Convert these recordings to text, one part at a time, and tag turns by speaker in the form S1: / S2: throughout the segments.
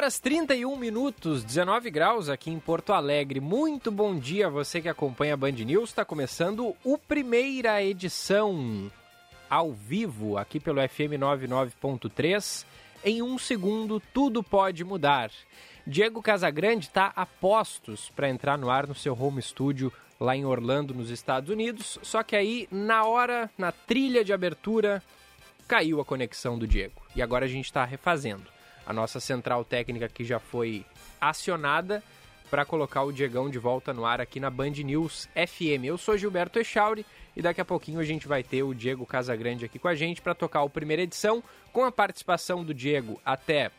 S1: Horas 31 minutos, 19 graus aqui em Porto Alegre. Muito bom dia a você que acompanha a Band News. Está começando o primeira edição ao vivo aqui pelo FM 99.3. Em um segundo, tudo pode mudar. Diego Casagrande está a postos para entrar no ar no seu home studio lá em Orlando, nos Estados Unidos. Só que aí, na hora, na trilha de abertura, caiu a conexão do Diego. E agora a gente está refazendo a nossa central técnica que já foi acionada para colocar o Diegão de volta no ar aqui na Band News FM. Eu sou Gilberto Echauri e daqui a pouquinho a gente vai ter o Diego Casagrande aqui com a gente para tocar a primeira edição, com a participação do Diego até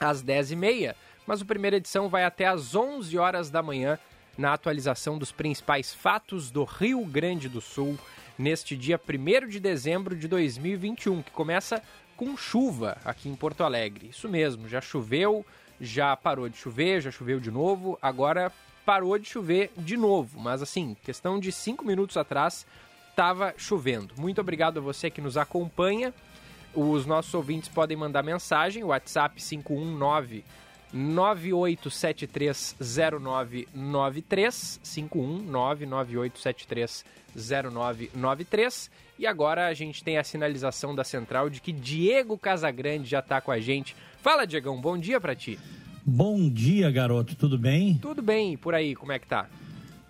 S1: às 10h30, mas a primeira edição vai até às 11 horas da manhã na atualização dos principais fatos do Rio Grande do Sul neste dia 1 de dezembro de 2021, que começa com chuva aqui em Porto Alegre. Isso mesmo, já choveu, já parou de chover, já choveu de novo, agora parou de chover de novo. Mas assim, questão de cinco minutos atrás estava chovendo. Muito obrigado a você que nos acompanha. Os nossos ouvintes podem mandar mensagem, WhatsApp 519 98730993 51998730993 e agora a gente tem a sinalização da central de que Diego Casagrande já está com a gente. Fala, Diegão, bom dia para ti.
S2: Bom dia, garoto, tudo bem?
S1: Tudo bem, por aí, como é que tá?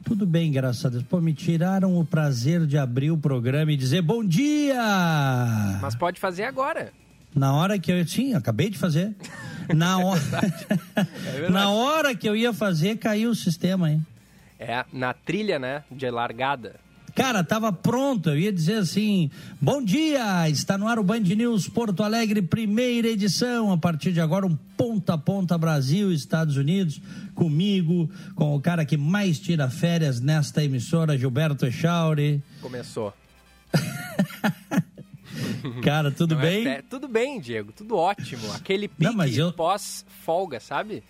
S2: Tudo bem, graças a Deus. Pô, me tiraram o prazer de abrir o programa e dizer bom dia!
S1: Mas pode fazer agora.
S2: Na hora que eu. Sim, acabei de fazer. Na hora, é na hora que eu ia fazer, caiu o sistema, hein?
S1: É, na trilha, né, de largada.
S2: Cara, tava pronto, eu ia dizer assim: bom dia, está no ar o Band News Porto Alegre, primeira edição, a partir de agora, um ponta a ponta Brasil, Estados Unidos, comigo, com o cara que mais tira férias nesta emissora, Gilberto Echauri.
S1: Começou.
S2: Cara, tudo Não é bem?
S1: É, tudo bem, Diego, tudo ótimo. Aquele pique eu... pós-folga, sabe?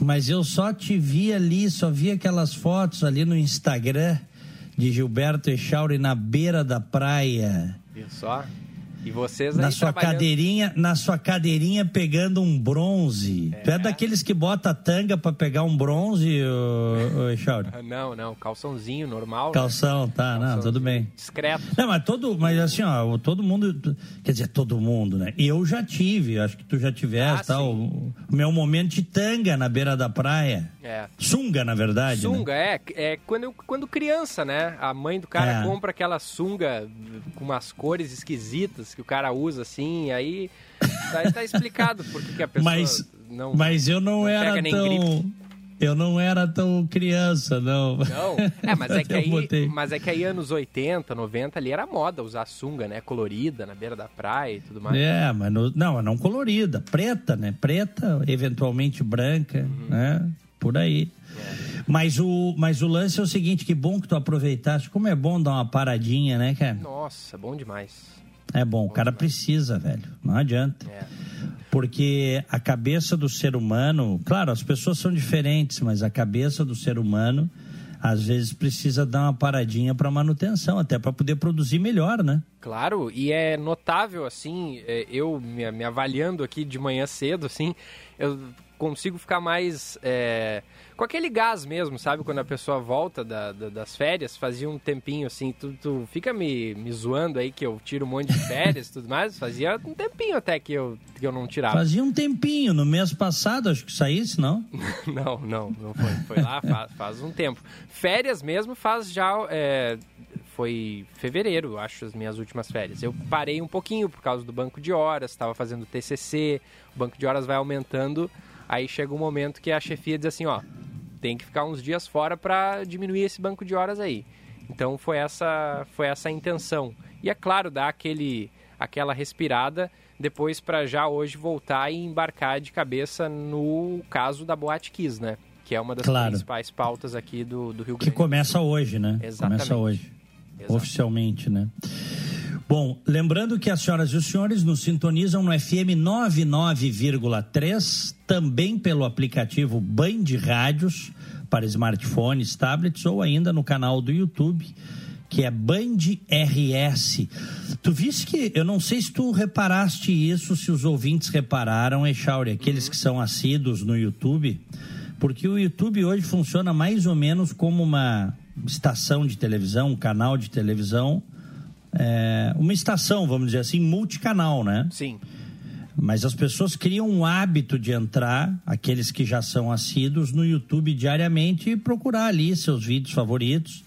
S2: Mas eu só te vi ali, só vi aquelas fotos ali no Instagram de Gilberto Echauri na beira da praia.
S1: Viu só? E vocês
S2: na sua
S1: trabalhando...
S2: cadeirinha, na sua cadeirinha pegando um bronze. É. Tu é daqueles que bota tanga para pegar um bronze, ô, ô
S1: Não, não, calçãozinho normal.
S2: Né? Calção, né? tá, não, tudo bem.
S1: Discreto.
S2: Não, mas todo, mas assim, ó, todo mundo, quer dizer, todo mundo, né? Eu já tive, acho que tu já tiveste, ah, tá, o, o, meu momento de tanga na beira da praia.
S1: É.
S2: Sunga, na verdade.
S1: Né? Sunga,
S2: né?
S1: é, é quando, quando criança, né? A mãe do cara é. compra aquela sunga com umas cores esquisitas que o cara usa assim, aí tá, tá explicado por que a pessoa
S2: mas,
S1: não
S2: Mas eu não, não era tão... Eu não era tão criança, não.
S1: Não? É, mas é, que aí, mas é que aí anos 80, 90 ali era moda usar sunga, né? Colorida, na beira da praia e tudo mais.
S2: É, mas no, não, não colorida, preta, né? Preta, eventualmente branca, uhum. né? Por aí. É. Mas, o, mas o lance é o seguinte, que bom que tu aproveitaste. Como é bom dar uma paradinha, né, cara?
S1: Nossa, bom demais.
S2: É bom, o cara precisa, velho. Não adianta. É. Porque a cabeça do ser humano, claro, as pessoas são diferentes, mas a cabeça do ser humano às vezes precisa dar uma paradinha para manutenção, até para poder produzir melhor, né?
S1: Claro, e é notável assim, é, eu me, me avaliando aqui de manhã cedo, assim, eu consigo ficar mais é, com aquele gás mesmo, sabe? Quando a pessoa volta da, da, das férias, fazia um tempinho assim, tu, tu fica me, me zoando aí que eu tiro um monte de férias e tudo mais, fazia um tempinho até que eu, que eu não tirava.
S2: Fazia um tempinho, no mês passado acho que saísse, não?
S1: não, não, não foi, foi lá faz, faz um tempo. Férias mesmo faz já, é, foi fevereiro, acho, as minhas últimas férias. Eu parei um pouquinho por causa do banco de horas, estava fazendo TCC, o banco de horas vai aumentando, aí chega um momento que a chefia diz assim, ó, tem que ficar uns dias fora para diminuir esse banco de horas aí. Então foi essa, foi essa a intenção. E é claro, dar aquele, aquela respirada depois para já hoje voltar e embarcar de cabeça no caso da Boate Kiss, né? Que é uma das claro. principais pautas aqui do, do Rio Grande
S2: Que começa hoje, né?
S1: Exatamente.
S2: Começa hoje, Exato. oficialmente, né? Bom, lembrando que as senhoras e os senhores nos sintonizam no FM 99,3, também pelo aplicativo Band Rádios para smartphones, tablets ou ainda no canal do YouTube que é Band RS. Tu viste que, eu não sei se tu reparaste isso, se os ouvintes repararam, Echauri, aqueles uhum. que são assíduos no YouTube, porque o YouTube hoje funciona mais ou menos como uma estação de televisão, um canal de televisão, é, uma estação, vamos dizer assim, multicanal, né?
S1: Sim.
S2: Mas as pessoas criam um hábito de entrar, aqueles que já são assíduos, no YouTube diariamente e procurar ali seus vídeos favoritos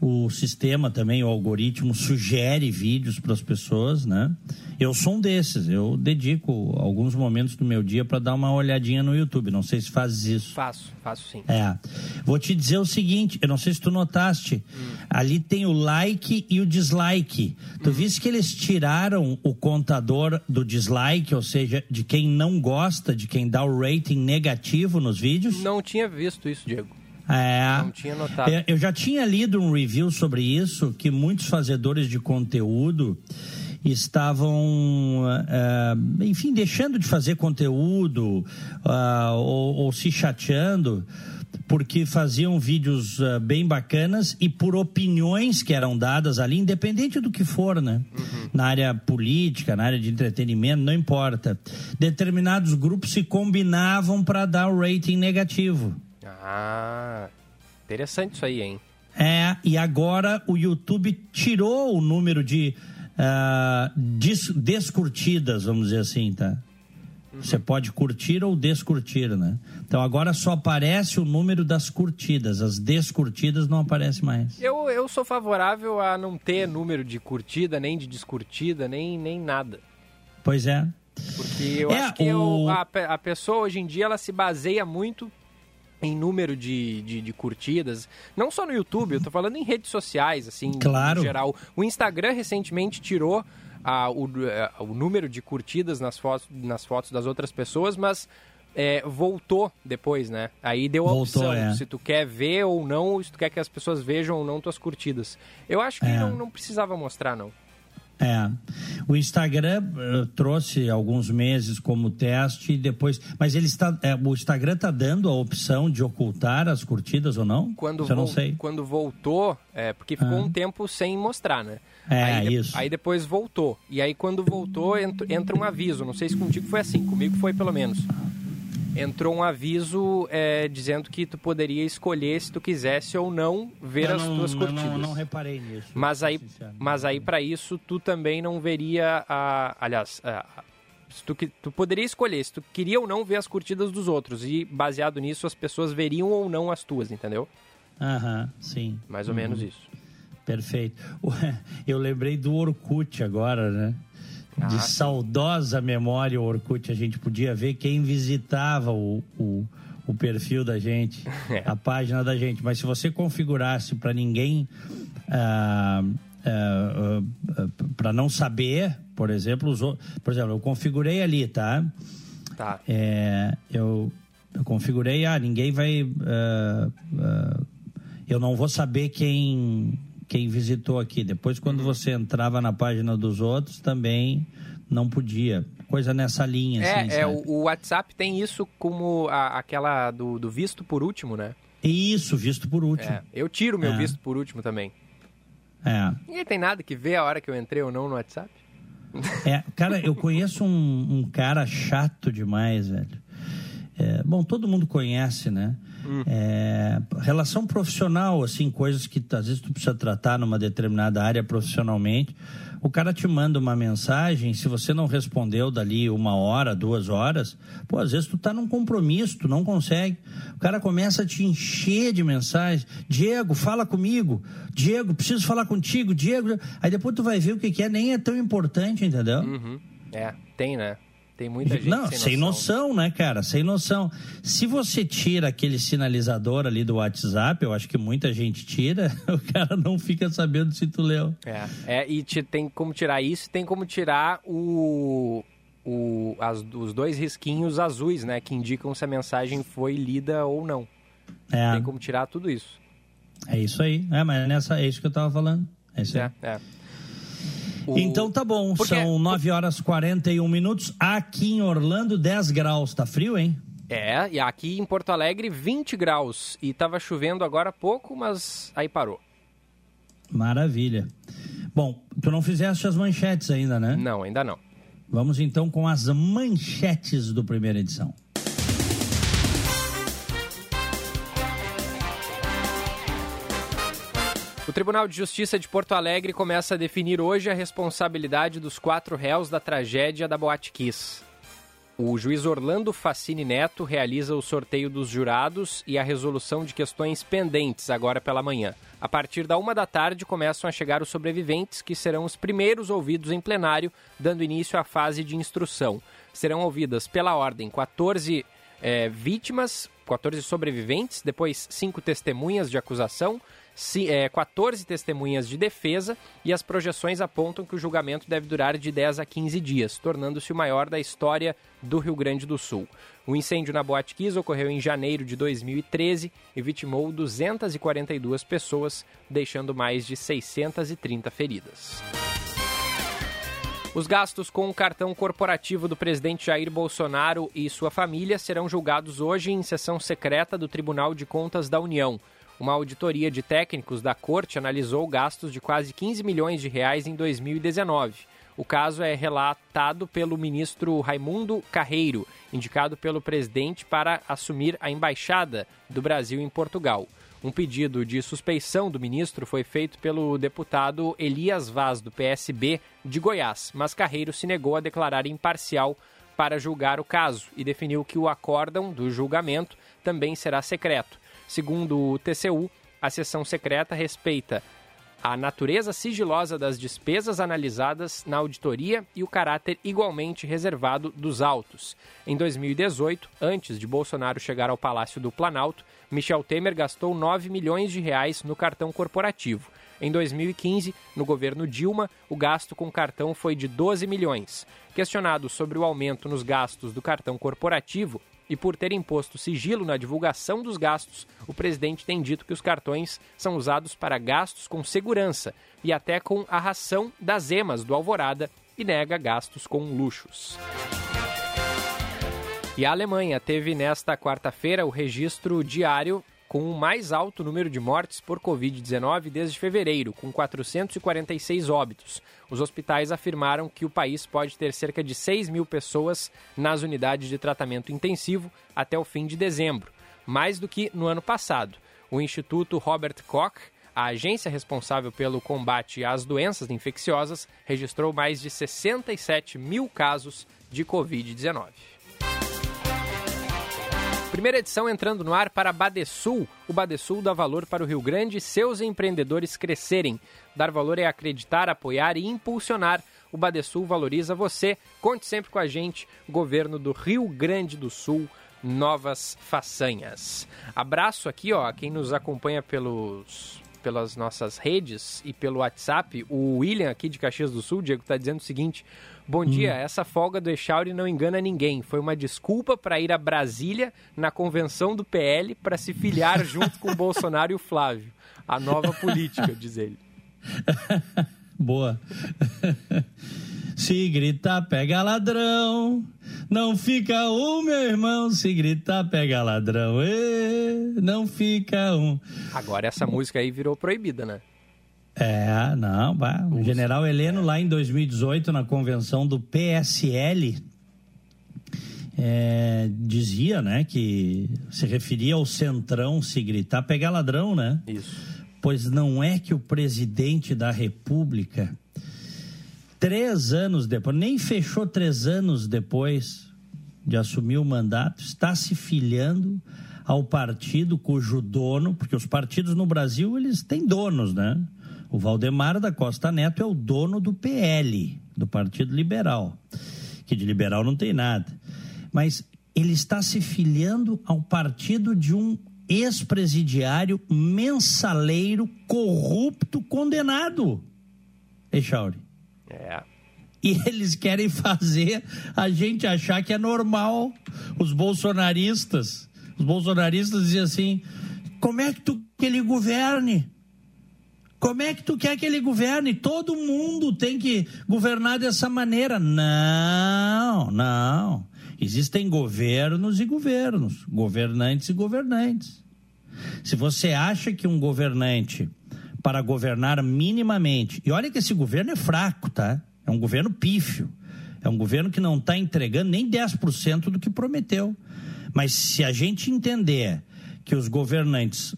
S2: o sistema também, o algoritmo, sugere vídeos para as pessoas, né? Eu sou um desses, eu dedico alguns momentos do meu dia para dar uma olhadinha no YouTube. Não sei se fazes isso.
S1: Faço, faço sim.
S2: É. Vou te dizer o seguinte, eu não sei se tu notaste, hum. ali tem o like e o dislike. Tu hum. viste que eles tiraram o contador do dislike, ou seja, de quem não gosta, de quem dá o rating negativo nos vídeos?
S1: Não tinha visto isso, Diego.
S2: É,
S1: Não tinha notado.
S2: É, eu já tinha lido um review sobre isso, que muitos fazedores de conteúdo estavam, é, enfim, deixando de fazer conteúdo uh, ou, ou, se chateando porque faziam vídeos uh, bem bacanas e por opiniões que eram dadas ali, independente do que for, né? Uhum. Na área política, na área de entretenimento, não importa. Determinados grupos se combinavam para dar o rating negativo.
S1: Ah, interessante isso aí, hein?
S2: É, e agora o YouTube tirou o número de uh, des descurtidas, vamos dizer assim, tá? Uhum. Você pode curtir ou descurtir, né? Então agora só aparece o número das curtidas, as descurtidas não aparece mais.
S1: Eu, eu sou favorável a não ter número de curtida, nem de descurtida, nem, nem nada.
S2: Pois é.
S1: Porque eu é, acho que o... eu, a, a pessoa hoje em dia ela se baseia muito em número de, de, de, curtidas, não só no YouTube, eu tô falando em redes sociais, assim,
S2: claro.
S1: em geral. O Instagram recentemente tirou a, o, o número de curtidas nas fotos, nas fotos das outras pessoas, mas é, voltou depois, né? Aí deu a voltou, opção, é. se tu quer ver ou não, ou se tu quer que as pessoas vejam ou não tuas curtidas. Eu acho que é. não, não precisava mostrar, não.
S2: É. O Instagram uh, trouxe alguns meses como teste e depois. Mas ele está. É, o Instagram está dando a opção de ocultar as curtidas ou não?
S1: Quando,
S2: Eu não sei.
S1: quando voltou, é, porque ficou ah. um tempo sem mostrar, né?
S2: É,
S1: aí,
S2: isso.
S1: Aí depois voltou. E aí quando voltou, entra, entra um aviso. Não sei se contigo foi assim, comigo foi pelo menos entrou um aviso é, dizendo que tu poderia escolher se tu quisesse ou não ver eu as não, tuas curtidas.
S2: Não, não reparei nisso.
S1: Mas aí, mas aí para isso tu também não veria a, aliás, a, tu, tu poderia escolher se tu queria ou não ver as curtidas dos outros e baseado nisso as pessoas veriam ou não as tuas, entendeu?
S2: Aham, sim.
S1: Mais ou uhum. menos isso.
S2: Perfeito. Eu lembrei do Orkut agora, né? Ah, de saudosa memória o Orkut, a gente podia ver quem visitava o, o, o perfil da gente, é. a página da gente. Mas se você configurasse para ninguém, ah, ah, ah, para não saber, por exemplo, os, por exemplo, eu configurei ali, tá?
S1: Tá.
S2: É, eu, eu configurei, ah, ninguém vai. Uh, uh, eu não vou saber quem quem visitou aqui. Depois, quando você entrava na página dos outros, também não podia. Coisa nessa linha.
S1: É,
S2: assim,
S1: é o WhatsApp tem isso como a, aquela do, do, visto por último, né?
S2: Isso, visto por último.
S1: É, eu tiro meu é. visto por último também.
S2: É.
S1: Ninguém tem nada que ver a hora que eu entrei ou não no WhatsApp.
S2: É, cara, eu conheço um, um cara chato demais, velho. É, bom, todo mundo conhece, né? Hum. É, relação profissional, assim, coisas que às vezes tu precisa tratar numa determinada área profissionalmente. o cara te manda uma mensagem, se você não respondeu dali uma hora, duas horas, pô, às vezes tu tá num compromisso, tu não consegue. O cara começa a te encher de mensagens. Diego, fala comigo. Diego, preciso falar contigo. Diego. Aí depois tu vai ver o que, que é, nem é tão importante, entendeu?
S1: Uhum. É, tem, né? Tem muita gente
S2: Não,
S1: sem,
S2: sem noção. né, cara? Sem noção. Se você tira aquele sinalizador ali do WhatsApp, eu acho que muita gente tira, o cara não fica sabendo se tu leu.
S1: É, é e te, tem como tirar isso, tem como tirar o, o, as, os dois risquinhos azuis, né? Que indicam se a mensagem foi lida ou não.
S2: É,
S1: Tem como tirar tudo isso.
S2: é isso aí. É, mas nessa, é isso que eu tava falando. É isso aí.
S1: É, é. O-
S2: Então tá bom,
S1: Porque-
S2: são 9 horas e 41 minutos. Aqui em Orlando, 10 graus. Tá frio, hein?
S1: É, e aqui em Porto Alegre, 20 graus. E tava chovendo agora há pouco, mas aí parou.
S2: Maravilha. Bom, tu não fizeste as manchetes ainda, né?
S1: Não, ainda não.
S2: Vamos então com as manchetes do primeira edição.
S1: O Tribunal de Justiça de Porto Alegre começa a definir hoje a responsabilidade dos quatro réus da tragédia da Boate Kiss. O juiz Orlando Facini Neto realiza o sorteio dos jurados e a resolução de questões pendentes agora pela manhã. A partir da uma da tarde começam a chegar os sobreviventes, que serão os primeiros ouvidos em plenário, dando início à fase de instrução. Serão ouvidas pela ordem 14 eh, vítimas, 14 sobreviventes, depois cinco testemunhas de acusação, ci- eh, 14 testemunhas de defesa e as projeções apontam que o julgamento deve durar de 10 a 15 dias, tornando-se o maior da história do Rio Grande do Sul. O incêndio na Boate Kiss ocorreu em janeiro de 2013 e vitimou 242 pessoas, deixando mais de 630 feridas. Os gastos com o cartão corporativo do presidente Jair Bolsonaro e sua família serão julgados hoje em sessão secreta do Tribunal de Contas da União. Uma auditoria de técnicos da corte analisou gastos de quase 15 milhões de reais em 2019. O caso é relatado pelo ministro Raimundo Carreiro, indicado pelo presidente para assumir a embaixada do Brasil em Portugal. Um pedido de suspeição do ministro foi feito pelo deputado Elias Vaz, do PSB de Goiás, mas Carreiro se negou a declarar imparcial para julgar o caso e definiu que o acórdão do julgamento também será secreto. Segundo o TCU, a sessão secreta respeita a natureza sigilosa das despesas analisadas na auditoria e o caráter igualmente reservado dos autos. Em 2018, antes de Bolsonaro chegar ao Palácio do Planalto, Michel Temer gastou 9 milhões de reais no cartão corporativo. Em 2015, no governo Dilma, o gasto com cartão foi de 12 milhões. Questionado sobre o aumento nos gastos do cartão corporativo, e por ter imposto sigilo na divulgação dos gastos, o presidente tem dito que os cartões são usados para gastos com segurança e até com a ração das emas do Alvorada e nega gastos com luxos. E a Alemanha teve nesta quarta-feira o registro diário com o mais alto número de mortes por Covid-19 desde fevereiro, com 446 óbitos. Os hospitais afirmaram que o país pode ter cerca de 6 mil pessoas nas unidades de tratamento intensivo até o fim de dezembro, mais do que no ano passado. O Instituto Robert Koch, a agência responsável pelo combate às doenças infecciosas, registrou mais de 67 mil casos de Covid-19. Primeira edição entrando no ar para Badesul. O Badesul dá valor para o Rio Grande e seus empreendedores crescerem. Dar valor é acreditar, apoiar e impulsionar. O Badesul valoriza você. Conte sempre com a gente. Governo do Rio Grande do Sul. Novas façanhas. Abraço aqui, ó, a quem nos acompanha pelos pelas nossas redes e pelo WhatsApp, o William aqui de Caxias do Sul, Diego, está dizendo o seguinte: Bom dia, essa folga do Echauri não engana ninguém. Foi uma desculpa para ir a Brasília na convenção do PL para se filiar junto com o Bolsonaro e o Flávio. A nova política, diz ele.
S2: Boa. Se gritar, pega ladrão. Não fica um, meu irmão. Se gritar, pega ladrão. Ê, não fica um.
S1: Agora essa música aí virou proibida, né?
S2: É, não, bah, o general Heleno, lá em 2018, na convenção do PSL, é, dizia, né, que se referia ao centrão, se gritar, pegar ladrão, né?
S1: Isso.
S2: Pois não é que o presidente da República três anos depois, nem fechou três anos depois de assumir o mandato, está se filiando ao partido cujo dono, porque os partidos no Brasil eles têm donos, né? O Valdemar da Costa Neto é o dono do PL, do Partido Liberal, que de liberal não tem nada. Mas ele está se filiando ao partido de um ex-presidiário mensaleiro corrupto condenado. Echauri.
S1: É.
S2: E eles querem fazer a gente achar que é normal. Os bolsonaristas, os bolsonaristas diziam assim: como é que tu que ele governe? Como é que tu quer que ele governe? Todo mundo tem que governar dessa maneira. Não, não. Existem governos e governos, governantes e governantes. Se você acha que um governante, para governar minimamente, e olha que esse governo é fraco, tá? É um governo pífio. É um governo que não está entregando nem 10% do que prometeu. Mas se a gente entender que os governantes,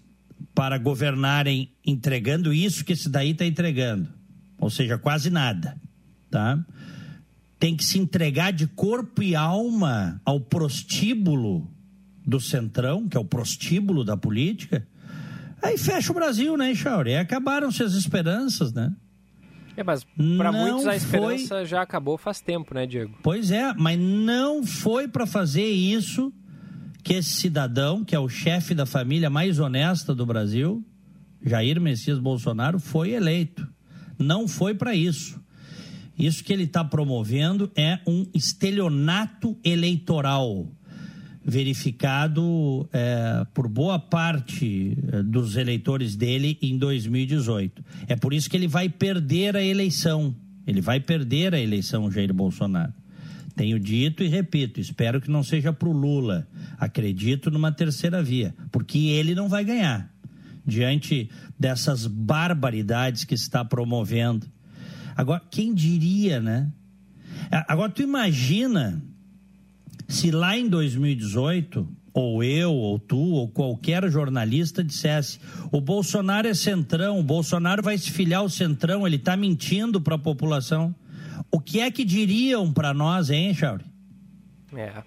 S2: para governarem entregando isso que esse daí está entregando, ou seja, quase nada, tá? tem que se entregar de corpo e alma ao prostíbulo do Centrão, que é o prostíbulo da política, aí fecha o Brasil, né, Chauri? Acabaram-se as esperanças, né?
S1: É, mas para muitos a esperança foi... já acabou faz tempo, né, Diego?
S2: Pois é, mas não foi para fazer isso que esse cidadão, que é o chefe da família mais honesta do Brasil, Jair Messias Bolsonaro, foi eleito. Não foi para isso. Isso que ele está promovendo é um estelionato eleitoral verificado é, por boa parte é, dos eleitores dele em 2018. É por isso que ele vai perder a eleição. Ele vai perder a eleição, Jair Bolsonaro. Tenho dito e repito, espero que não seja para o Lula. Acredito numa terceira via, porque ele não vai ganhar diante dessas barbaridades que está promovendo Agora, quem diria, né? Agora, tu imagina se lá em 2018, ou eu, ou tu, ou qualquer jornalista dissesse: o Bolsonaro é centrão, o Bolsonaro vai se filiar ao centrão, ele está mentindo para a população. O que é que diriam para nós, hein, Chauri?
S1: É.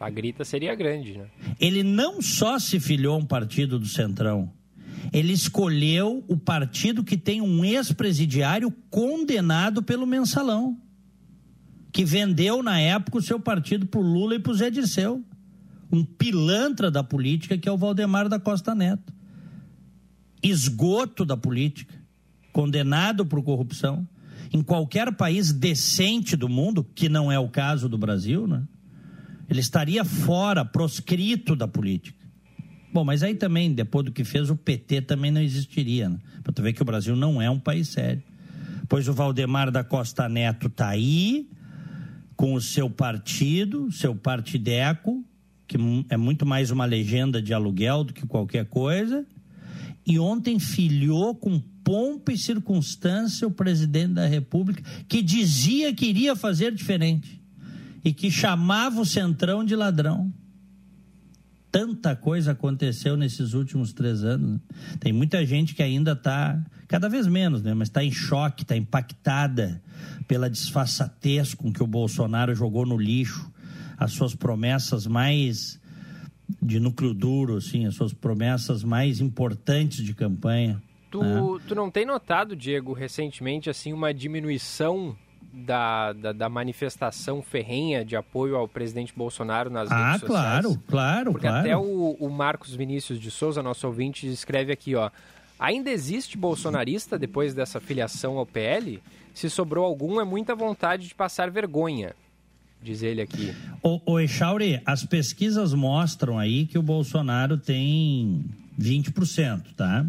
S1: A grita seria grande, né?
S2: Ele não só se filiou a um partido do Centrão, ele escolheu o partido que tem um ex-presidiário condenado pelo mensalão, que vendeu na época o seu partido para o Lula e para o Zé Dirceu. Um pilantra da política que é o Valdemar da Costa Neto. Esgoto da política, condenado por corrupção. Em qualquer país decente do mundo, que não é o caso do Brasil, né? ele estaria fora, proscrito da política. Bom, mas aí também, depois do que fez, o PT também não existiria. Né? Para tu ver que o Brasil não é um país sério. Pois o Valdemar da Costa Neto está aí, com o seu partido, seu partideco, que é muito mais uma legenda de aluguel do que qualquer coisa. E ontem filiou com pompa e circunstância o presidente da República, que dizia que iria fazer diferente e que chamava o Centrão de ladrão tanta coisa aconteceu nesses últimos três anos. Né? Tem muita gente que ainda está, cada vez menos, né? mas está em choque, está impactada pela disfarçatez com que o Bolsonaro jogou no lixo as suas promessas mais de núcleo duro, assim, as suas promessas mais importantes de campanha.
S1: Tu, né? tu não tem notado, Diego, recentemente, assim, uma diminuição da, da, da, manifestação ferrenha de apoio ao presidente Bolsonaro nas
S2: ah,
S1: redes sociais.
S2: Ah, claro, claro,
S1: Porque
S2: claro.
S1: até o, o Marcos Vinícius de Souza, nosso ouvinte, escreve aqui, ó. Ainda existe bolsonarista depois dessa filiação ao PL? Se sobrou algum, é muita vontade de passar vergonha, diz ele aqui.
S2: O, o Echauri, as pesquisas mostram aí que o Bolsonaro tem 20%, tá?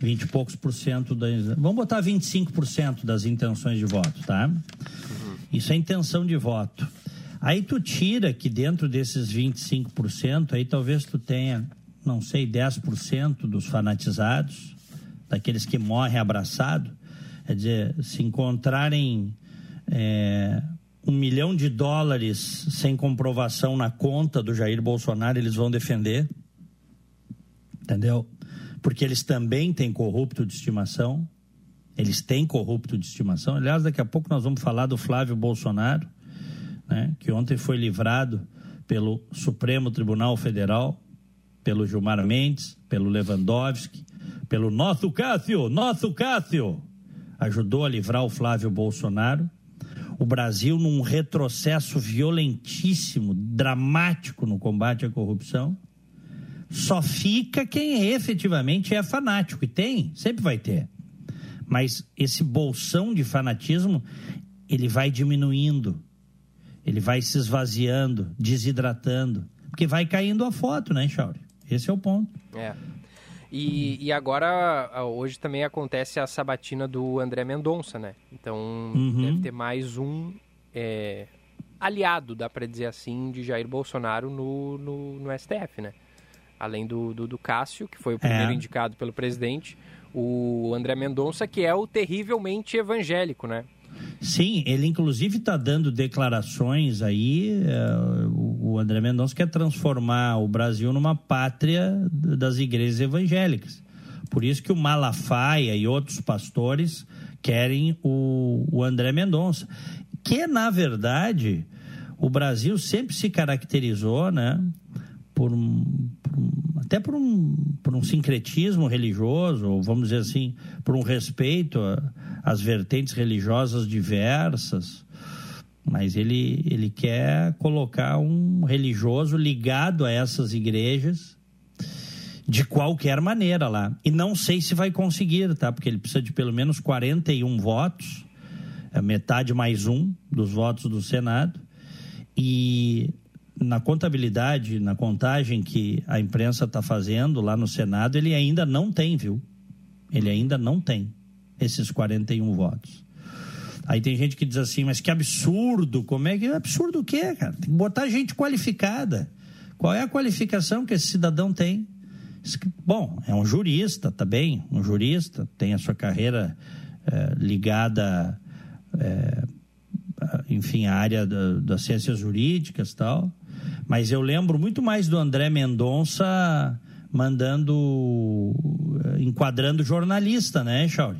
S2: 20 e poucos por cento das. Vamos botar 25% das intenções de voto, tá? Uhum. Isso é intenção de voto. Aí tu tira que dentro desses 25%, aí talvez tu tenha, não sei, 10% dos fanatizados, daqueles que morrem abraçado. Quer dizer, se encontrarem é, um milhão de dólares sem comprovação na conta do Jair Bolsonaro, eles vão defender. Entendeu? Porque eles também têm corrupto de estimação. Eles têm corrupto de estimação. Aliás, daqui a pouco nós vamos falar do Flávio Bolsonaro, né, que ontem foi livrado pelo Supremo Tribunal Federal, pelo Gilmar Mendes, pelo Lewandowski, pelo nosso Cássio, nosso Cássio, ajudou a livrar o Flávio Bolsonaro. O Brasil num retrocesso violentíssimo, dramático no combate à corrupção. Só fica quem efetivamente é fanático, e tem, sempre vai ter. Mas esse bolsão de fanatismo, ele vai diminuindo, ele vai se esvaziando, desidratando, porque vai caindo a foto, né, Chauri? Esse é o ponto.
S1: É. E, e agora, hoje também acontece a sabatina do André Mendonça, né? Então, uhum. deve ter mais um é, aliado, dá para dizer assim, de Jair Bolsonaro no, no, no STF, né? Além do, do, do, Cássio, que foi o primeiro é. indicado pelo presidente, o André Mendonça, que é o terrivelmente evangélico, né?
S2: Sim, ele inclusive está dando declarações aí. Uh, o André Mendonça quer transformar o Brasil numa pátria das igrejas evangélicas. Por isso que o Malafaia e outros pastores querem o, o André Mendonça. Que, na verdade, o Brasil sempre se caracterizou, né? Por um, por um, até por um, por um sincretismo religioso, ou vamos dizer assim, por um respeito às vertentes religiosas diversas, mas ele, ele quer colocar um religioso ligado a essas igrejas de qualquer maneira lá. E não sei se vai conseguir, tá? Porque ele precisa de pelo menos 41 votos, é metade mais um dos votos do Senado. E na contabilidade, na contagem que a imprensa está fazendo lá no Senado, ele ainda não tem, viu? Ele ainda não tem esses 41 votos. Aí tem gente que diz assim, mas que absurdo, como é que. Absurdo o quê, cara? Tem que botar gente qualificada. Qual é a qualificação que esse cidadão tem? Bom, é um jurista, tá bem? Um jurista, tem a sua carreira é, ligada, é, enfim, à área da, das ciências jurídicas tal. Mas eu lembro muito mais do André Mendonça mandando, eh, enquadrando jornalista, né, Chauri?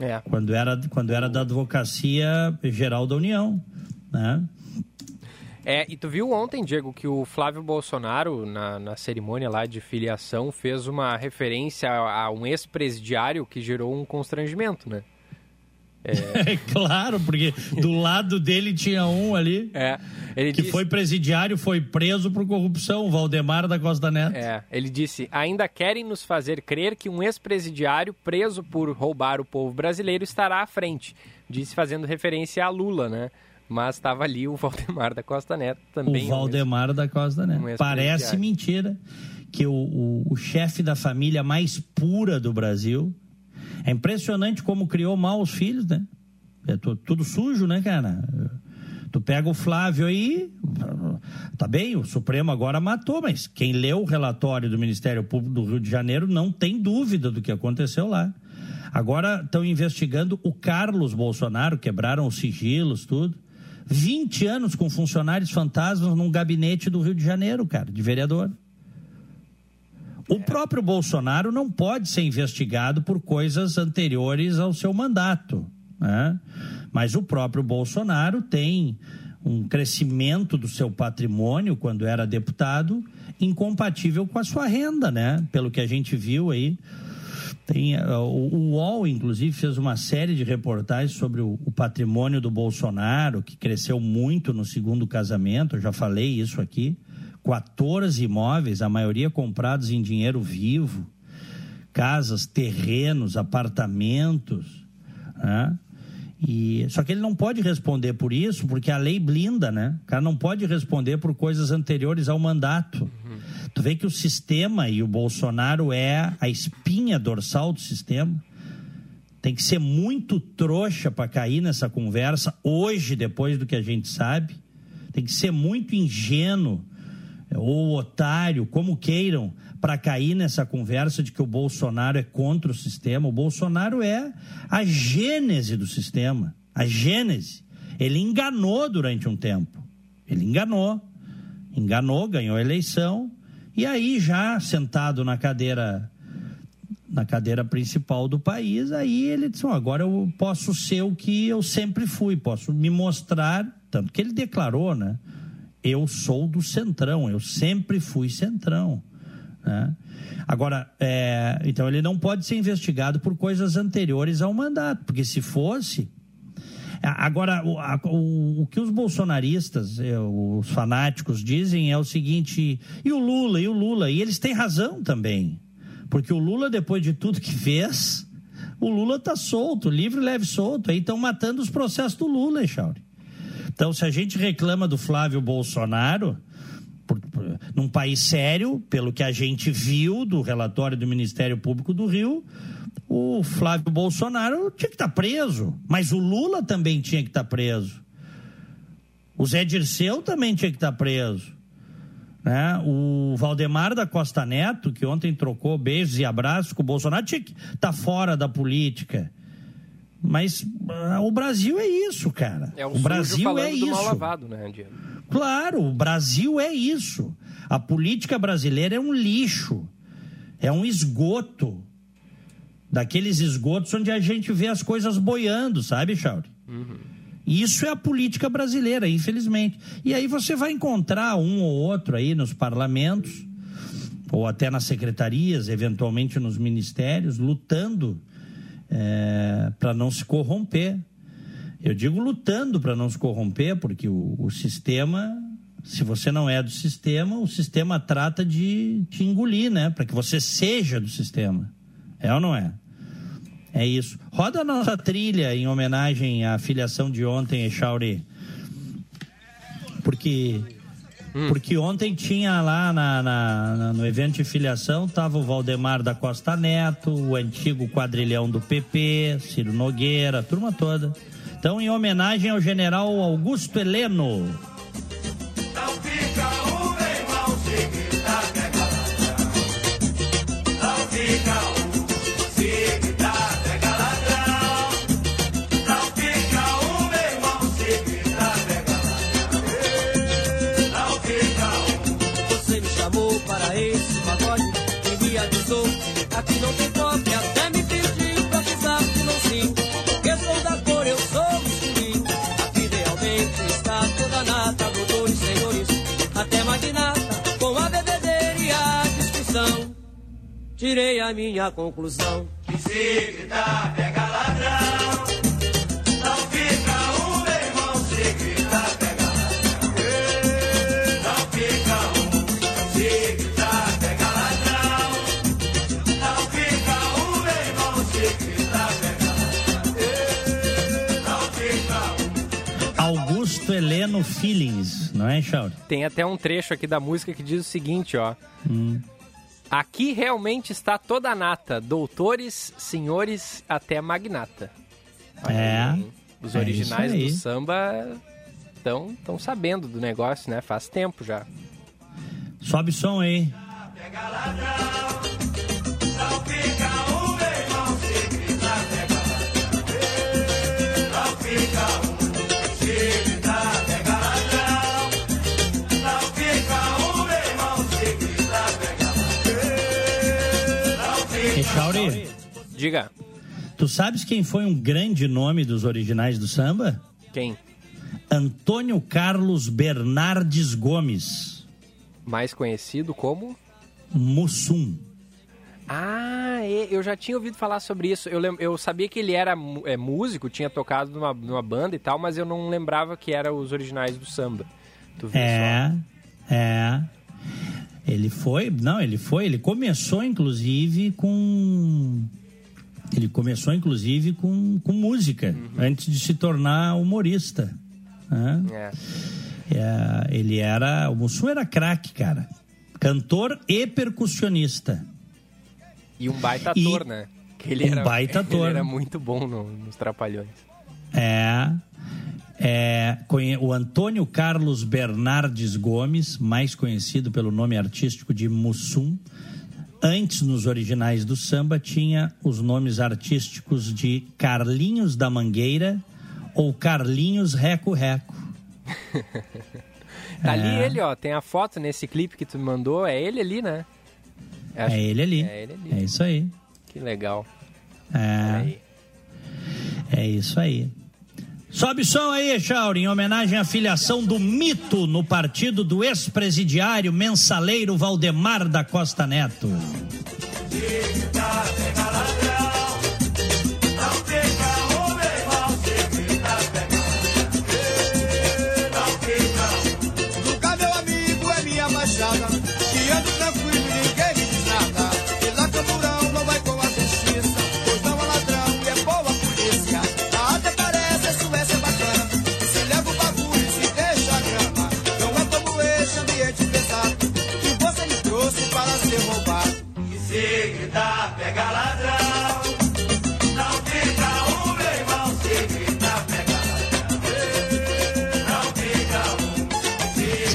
S2: É. Quando era, quando era da Advocacia Geral da União, né?
S1: É, e tu viu ontem, Diego, que o Flávio Bolsonaro, na, na cerimônia lá de filiação, fez uma referência a, a um ex-presidiário que gerou um constrangimento, né?
S2: É... claro, porque do lado dele tinha um ali é, que disse... foi presidiário, foi preso por corrupção, Valdemar da Costa Neto.
S1: É, ele disse: ainda querem nos fazer crer que um ex-presidiário preso por roubar o povo brasileiro estará à frente. Disse fazendo referência a Lula, né? Mas estava ali o Valdemar da Costa Neto também.
S2: O Valdemar um da Costa Neto. Um Parece mentira que o, o, o chefe da família mais pura do Brasil é impressionante como criou mal os filhos, né? É tudo sujo, né, cara? Tu pega o Flávio aí, tá bem, o Supremo agora matou, mas quem leu o relatório do Ministério Público do Rio de Janeiro não tem dúvida do que aconteceu lá. Agora estão investigando o Carlos Bolsonaro, quebraram os sigilos, tudo. 20 anos com funcionários fantasmas num gabinete do Rio de Janeiro, cara, de vereador. O próprio Bolsonaro não pode ser investigado por coisas anteriores ao seu mandato. Né? Mas o próprio Bolsonaro tem um crescimento do seu patrimônio quando era deputado incompatível com a sua renda, né? Pelo que a gente viu aí. Tem, uh, o UOL, inclusive, fez uma série de reportagens sobre o, o, patrimônio do Bolsonaro, que cresceu muito no segundo casamento, eu já falei isso aqui. 14 imóveis, a maioria comprados em dinheiro vivo, casas, terrenos, apartamentos, né? E, só que ele não pode responder por isso, porque a lei blinda, né? O cara não pode responder por coisas anteriores ao mandato. Uhum. Tu vê que o sistema e o Bolsonaro é a espinha dorsal do sistema. Tem que ser muito trouxa para cair nessa conversa hoje, depois do que a gente sabe. Tem que ser muito ingênuo ou otário, como queiram, para cair nessa conversa de que o Bolsonaro é contra o sistema. O Bolsonaro é a gênese do sistema, a gênese. Ele enganou durante um tempo. Ele enganou. Enganou, ganhou a eleição. E aí, já sentado na cadeira na cadeira principal do país, aí ele disse: agora eu posso ser o que eu sempre fui, posso me mostrar, tanto que ele declarou, né? Eu sou do Centrão, eu sempre fui Centrão. Né? Agora, é, então ele não pode ser investigado por coisas anteriores ao mandato, porque se fosse. Agora, o, a, o, o que os bolsonaristas, é, os fanáticos dizem é o seguinte: e o Lula, e o Lula? E eles têm razão também. Porque o Lula, depois de tudo que fez, o Lula está solto, livre, leve, solto. Aí estão matando os processos do Lula, Echauri. Então, se a gente reclama do Flávio Bolsonaro, por, por, num país sério, pelo que a gente viu do relatório do Ministério Público do Rio, o Flávio Bolsonaro tinha que estar tá preso, mas o Lula também tinha que estar tá preso. O Zé Dirceu também tinha que estar tá preso. Né? O Valdemar da Costa Neto, que ontem trocou beijos e abraços com o Bolsonaro, tinha que estar fora da política. Mas uh, o Brasil é isso, cara.
S1: É o,
S2: o Brasil é isso.
S1: Mal lavado, né?
S2: Claro, o Brasil é isso. A política brasileira é um lixo, é um esgoto. Daqueles esgotos onde a gente vê as coisas boiando, sabe, Chauri? Uhum. Isso é a política brasileira, infelizmente. E aí você vai encontrar um ou outro aí nos parlamentos, ou até nas secretarias, eventualmente nos ministérios, lutando é, para não se corromper. Eu digo lutando para não se corromper, porque o, o, sistema, se você não é do sistema, o sistema trata de te engolir, né? Para que você seja do sistema. É ou não é? É isso. Roda a nossa trilha em homenagem à filiação de ontem, Echauri. Porque hum. porque ontem tinha lá na, na, no evento de filiação, tava o Valdemar da Costa Neto, o antigo quadrilhão do PP, Ciro Nogueira, a turma toda. Então, em homenagem ao general Augusto Heleno.
S3: Tirei a minha conclusão. Que se gritar pega ladrão, não fica um, meu irmão, se gritar pega ladrão. Não fica um, se gritar pega ladrão. Não fica um, meu irmão, se gritar pega ladrão. Não
S2: fica um. Augusto Heleno Feelings, não é, Chauri?
S1: Tem até um trecho aqui da música que diz o seguinte, ó. Hum. Aqui realmente está toda a nata, doutores, senhores, até magnata.
S2: é.
S1: Aí, os originais é do samba estão tão sabendo do negócio, né? Faz tempo já.
S2: Sobe som aí. Chauri.
S1: Diga.
S2: Tu sabes quem foi um grande nome dos originais do samba?
S1: Quem?
S2: Antônio Carlos Bernardes Gomes.
S1: Mais conhecido como?
S2: Mussum.
S1: Ah, é, eu já tinha ouvido falar sobre isso. Eu, lem... eu sabia que ele era é, músico, tinha tocado numa, numa, banda e tal, mas eu não lembrava que era os originais do samba.
S2: é, só. é. Ele foi, não, ele foi, ele começou inclusive com ele começou inclusive com, com música uhum. antes de se tornar humorista. Né? É. É, ele era, o Mussum era craque, cara, cantor e percussionista.
S1: E um baita ator, e né?
S2: Que ele um era, baita ator. Ele
S1: era muito bom no, nos Trapalhões.
S2: É, é, o Antônio Carlos Bernardes Gomes, mais conhecido pelo nome artístico de Mussum, antes nos originais do samba tinha os nomes artísticos de Carlinhos da Mangueira ou Carlinhos Reco Reco.
S1: Tá ali é. ele, ó, tem a foto nesse clipe que tu me mandou, é ele ali, né?
S2: É ele ali. É ele ali. É isso aí.
S1: Que legal.
S2: É. É isso aí. Sobe som aí, Chauri, em homenagem à filiação do mito no partido do ex-presidiário mensaleiro Valdemar da Costa Neto.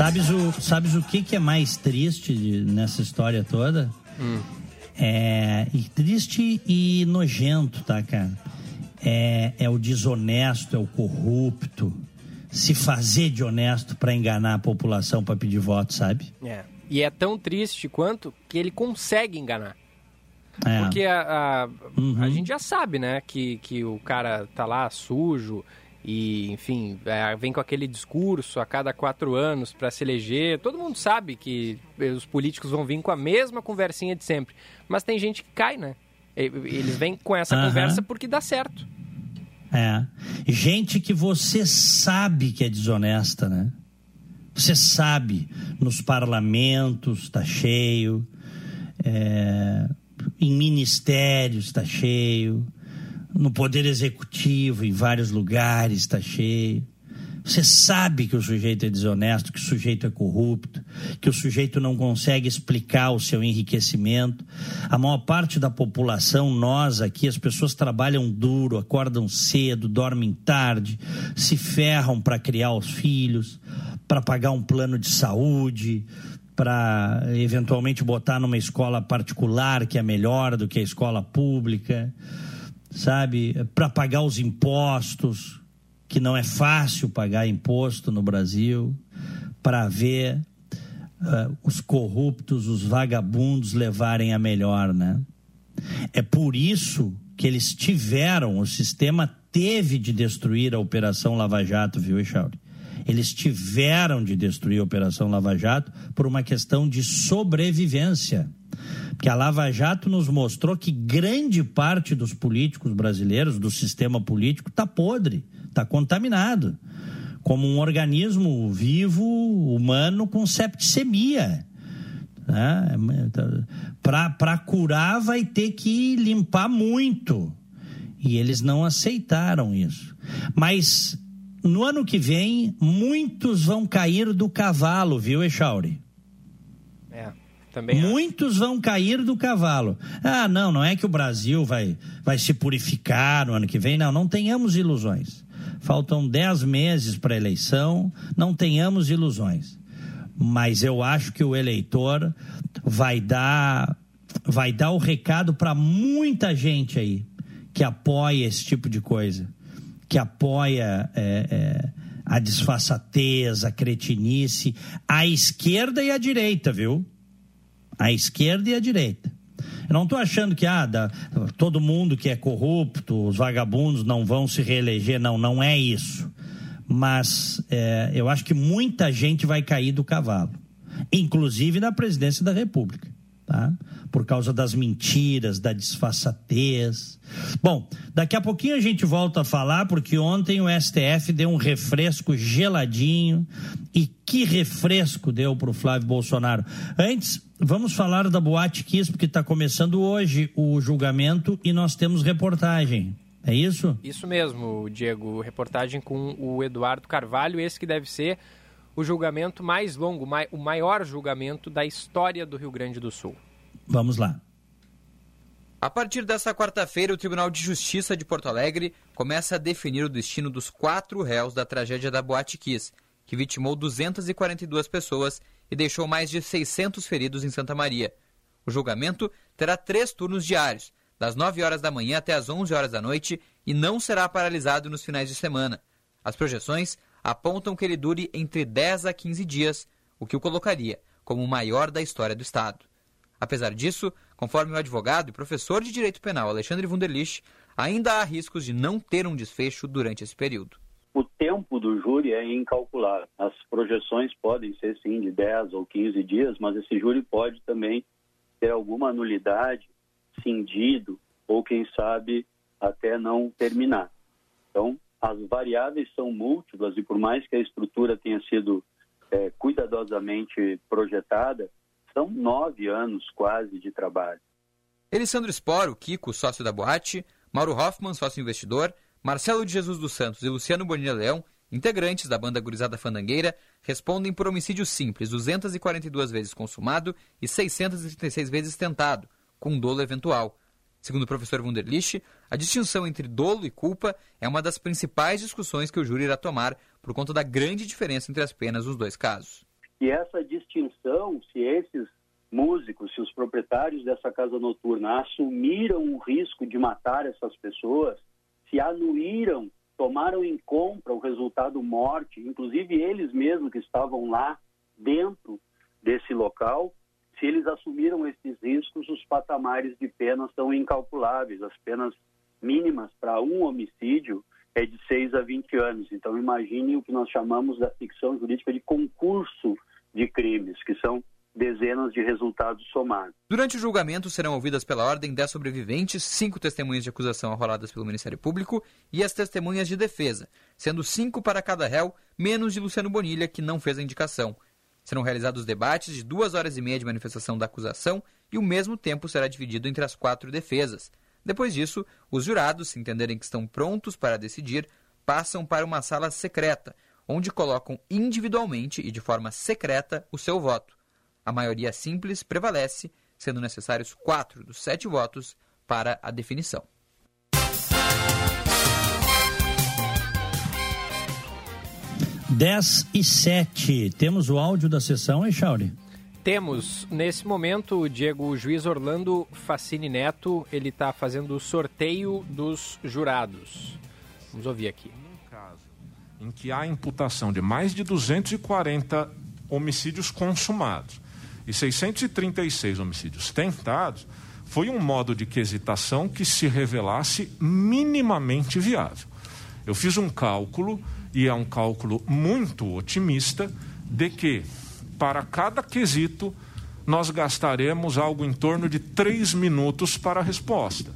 S2: Sabes o, sabes o que, que é mais triste de- nessa história toda? É e triste e nojento, tá, cara? É, é o desonesto, é o corrupto, se fazer de honesto para enganar a população para pedir voto, sabe?
S1: É. E é tão triste quanto que ele consegue enganar.
S2: É.
S1: Porque a, a,
S2: Uhum.
S1: a gente já sabe, né, que, que o cara tá lá sujo e, enfim, é, vem com aquele discurso a cada quatro anos para se eleger. Todo mundo sabe que os políticos vão vir com a mesma conversinha de sempre. Mas tem gente que cai, né? Eles vêm com essa
S2: Aham.
S1: conversa porque dá certo.
S2: É. Gente que você sabe que é desonesta, né? Você sabe, nos parlamentos tá cheio, é, em ministérios está cheio, no Poder Executivo, em vários lugares está cheio. Você sabe que o sujeito é desonesto, que o sujeito é corrupto, que o sujeito não consegue explicar o seu enriquecimento. A maior parte da população, nós aqui, as pessoas trabalham duro, acordam cedo, dormem tarde, se ferram para criar os filhos, para pagar um plano de saúde, para eventualmente botar numa escola particular que é melhor do que a escola pública, sabe? Para pagar os impostos, que não é fácil pagar imposto no Brasil, para ver uh, os corruptos, os vagabundos levarem a melhor, né? É por isso que eles tiveram, o sistema teve de destruir a Operação Lava Jato, viu, Echauri? Eles tiveram de destruir a Operação Lava Jato por uma questão de sobrevivência. Porque a Lava Jato nos mostrou que grande parte dos políticos brasileiros, do sistema político, está podre, está contaminado. Como um organismo vivo, humano, com septicemia. Né? Para curar, vai ter que limpar muito. E eles não aceitaram isso. Mas no ano que vem, muitos vão cair do cavalo, viu, Echauri?
S1: Também.
S2: Muitos vão cair do cavalo. Ah, não, não é que o Brasil vai, vai se purificar no ano que vem. Não, não tenhamos ilusões. Faltam dez meses para a eleição, não tenhamos ilusões. Mas eu acho que o eleitor vai dar, vai dar o recado para muita gente aí que apoia esse tipo de coisa, que apoia é, é, a disfarçatez, a cretinice, a esquerda e a direita, viu? A esquerda e a direita. Eu não estou achando que ah, da, todo mundo que é corrupto, os vagabundos não vão se reeleger. Não, não é isso. Mas é, eu acho que muita gente vai cair do cavalo, inclusive na presidência da República, tá? Por causa das mentiras, da disfarçatez. Bom, daqui a pouquinho a gente volta a falar, porque ontem o STF deu um refresco geladinho. E que refresco deu para o Flávio Bolsonaro. Antes, vamos falar da Boate Kiss, porque está começando hoje o julgamento e nós temos reportagem. É isso?
S1: Isso mesmo, Diego. Reportagem com o Eduardo Carvalho, esse que deve ser o julgamento mais longo, o maior julgamento da história do Rio Grande do Sul.
S2: Vamos lá.
S4: A partir dessa quarta-feira, o Tribunal de Justiça de Porto Alegre começa a definir o destino dos quatro réus da tragédia da Boate Kiss, que vitimou 242 pessoas e deixou mais de 600 feridos em Santa Maria. O julgamento terá três turnos diários, das 9 horas da manhã até as 11 horas da noite, e não será paralisado nos finais de semana. As projeções apontam que ele dure entre 10 a 15 dias, o que o colocaria como o maior da história do Estado. Apesar disso, Conforme o advogado e professor de direito penal Alexandre Wunderlich, ainda há riscos de não ter um desfecho durante esse período.
S5: O tempo do júri é incalculável. As projeções podem ser, sim, de 10 ou 15 dias, mas esse júri pode também ter alguma nulidade, cindido, ou quem sabe até não terminar. Então, as variáveis são múltiplas e por mais que a estrutura tenha sido é, cuidadosamente projetada, são nove anos quase de trabalho.
S4: Elisandro Spor, o Kiko, sócio da boate, Mauro Hoffman, sócio investidor, Marcelo de Jesus dos Santos e Luciano Bonilha Leão, integrantes da banda Gurizada Fandangueira, respondem por homicídio simples, 242 vezes consumado e 636 vezes tentado, com dolo eventual. Segundo o professor Wunderlich, a distinção entre dolo e culpa é uma das principais discussões que o júri irá tomar por conta da grande diferença entre as penas nos dois casos.
S5: E essa distinção, se esses músicos, se os proprietários dessa casa noturna assumiram o risco de matar essas pessoas, se anuíram, tomaram em compra o resultado morte, inclusive eles mesmos que estavam lá dentro desse local, se eles assumiram esses riscos, os patamares de pena são incalculáveis. As penas mínimas para um homicídio é de 6 a 20 anos. Então imagine o que nós chamamos da ficção jurídica de concurso de crimes, que são dezenas de resultados somados.
S4: Durante o julgamento serão ouvidas pela ordem 10 sobreviventes, cinco testemunhas de acusação arroladas pelo Ministério Público e as testemunhas de defesa, sendo cinco para cada réu, menos de Luciano Bonilha, que não fez a indicação. Serão realizados debates de duas horas e meia de manifestação da acusação e o mesmo tempo será dividido entre as quatro defesas. Depois disso, os jurados, se entenderem que estão prontos para decidir, passam para uma sala secreta, onde colocam individualmente e de forma secreta o seu voto. A maioria simples prevalece, sendo necessários quatro dos sete votos para a definição.
S2: Dez e sete. Temos o áudio da sessão, hein, Chauri?
S1: Temos, nesse momento, o Diego o juiz Orlando Facini Neto, ele está fazendo o sorteio dos jurados. Vamos ouvir aqui.
S6: Num caso em que há imputação de mais de 240 homicídios consumados e 636 homicídios tentados, foi um modo de quesitação que se revelasse minimamente viável. Eu fiz um cálculo, e é um cálculo muito otimista, de que para cada quesito nós gastaremos algo em torno de três minutos para a resposta.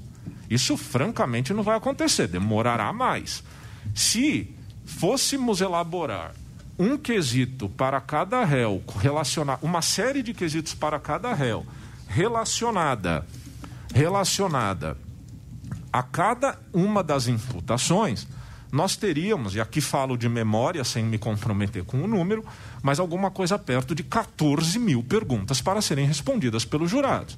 S6: Isso, francamente, não vai acontecer, demorará mais. Se fôssemos elaborar um quesito para cada réu, relacionar uma série de quesitos para cada réu, relacionada relacionada a cada uma das imputações, nós teríamos, e aqui falo de memória sem me comprometer com o número, mas alguma coisa perto de 14 mil perguntas para serem respondidas pelos jurados.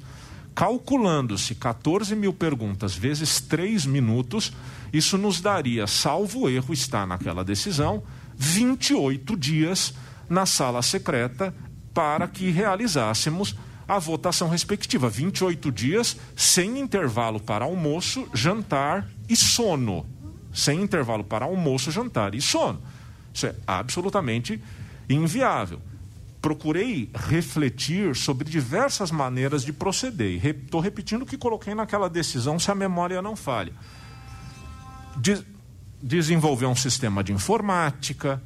S6: Calculando-se 14 mil perguntas vezes 3 minutos, isso nos daria, salvo erro está naquela decisão, 28 dias na sala secreta para que realizássemos a votação respectiva. 28 dias sem intervalo para almoço, jantar e sono. Sem intervalo para almoço, jantar e sono. Isso é absolutamente inviável. Procurei refletir sobre diversas maneiras de proceder. Estou repetindo o que coloquei naquela decisão, se a memória não falha. De desenvolver um sistema de informática,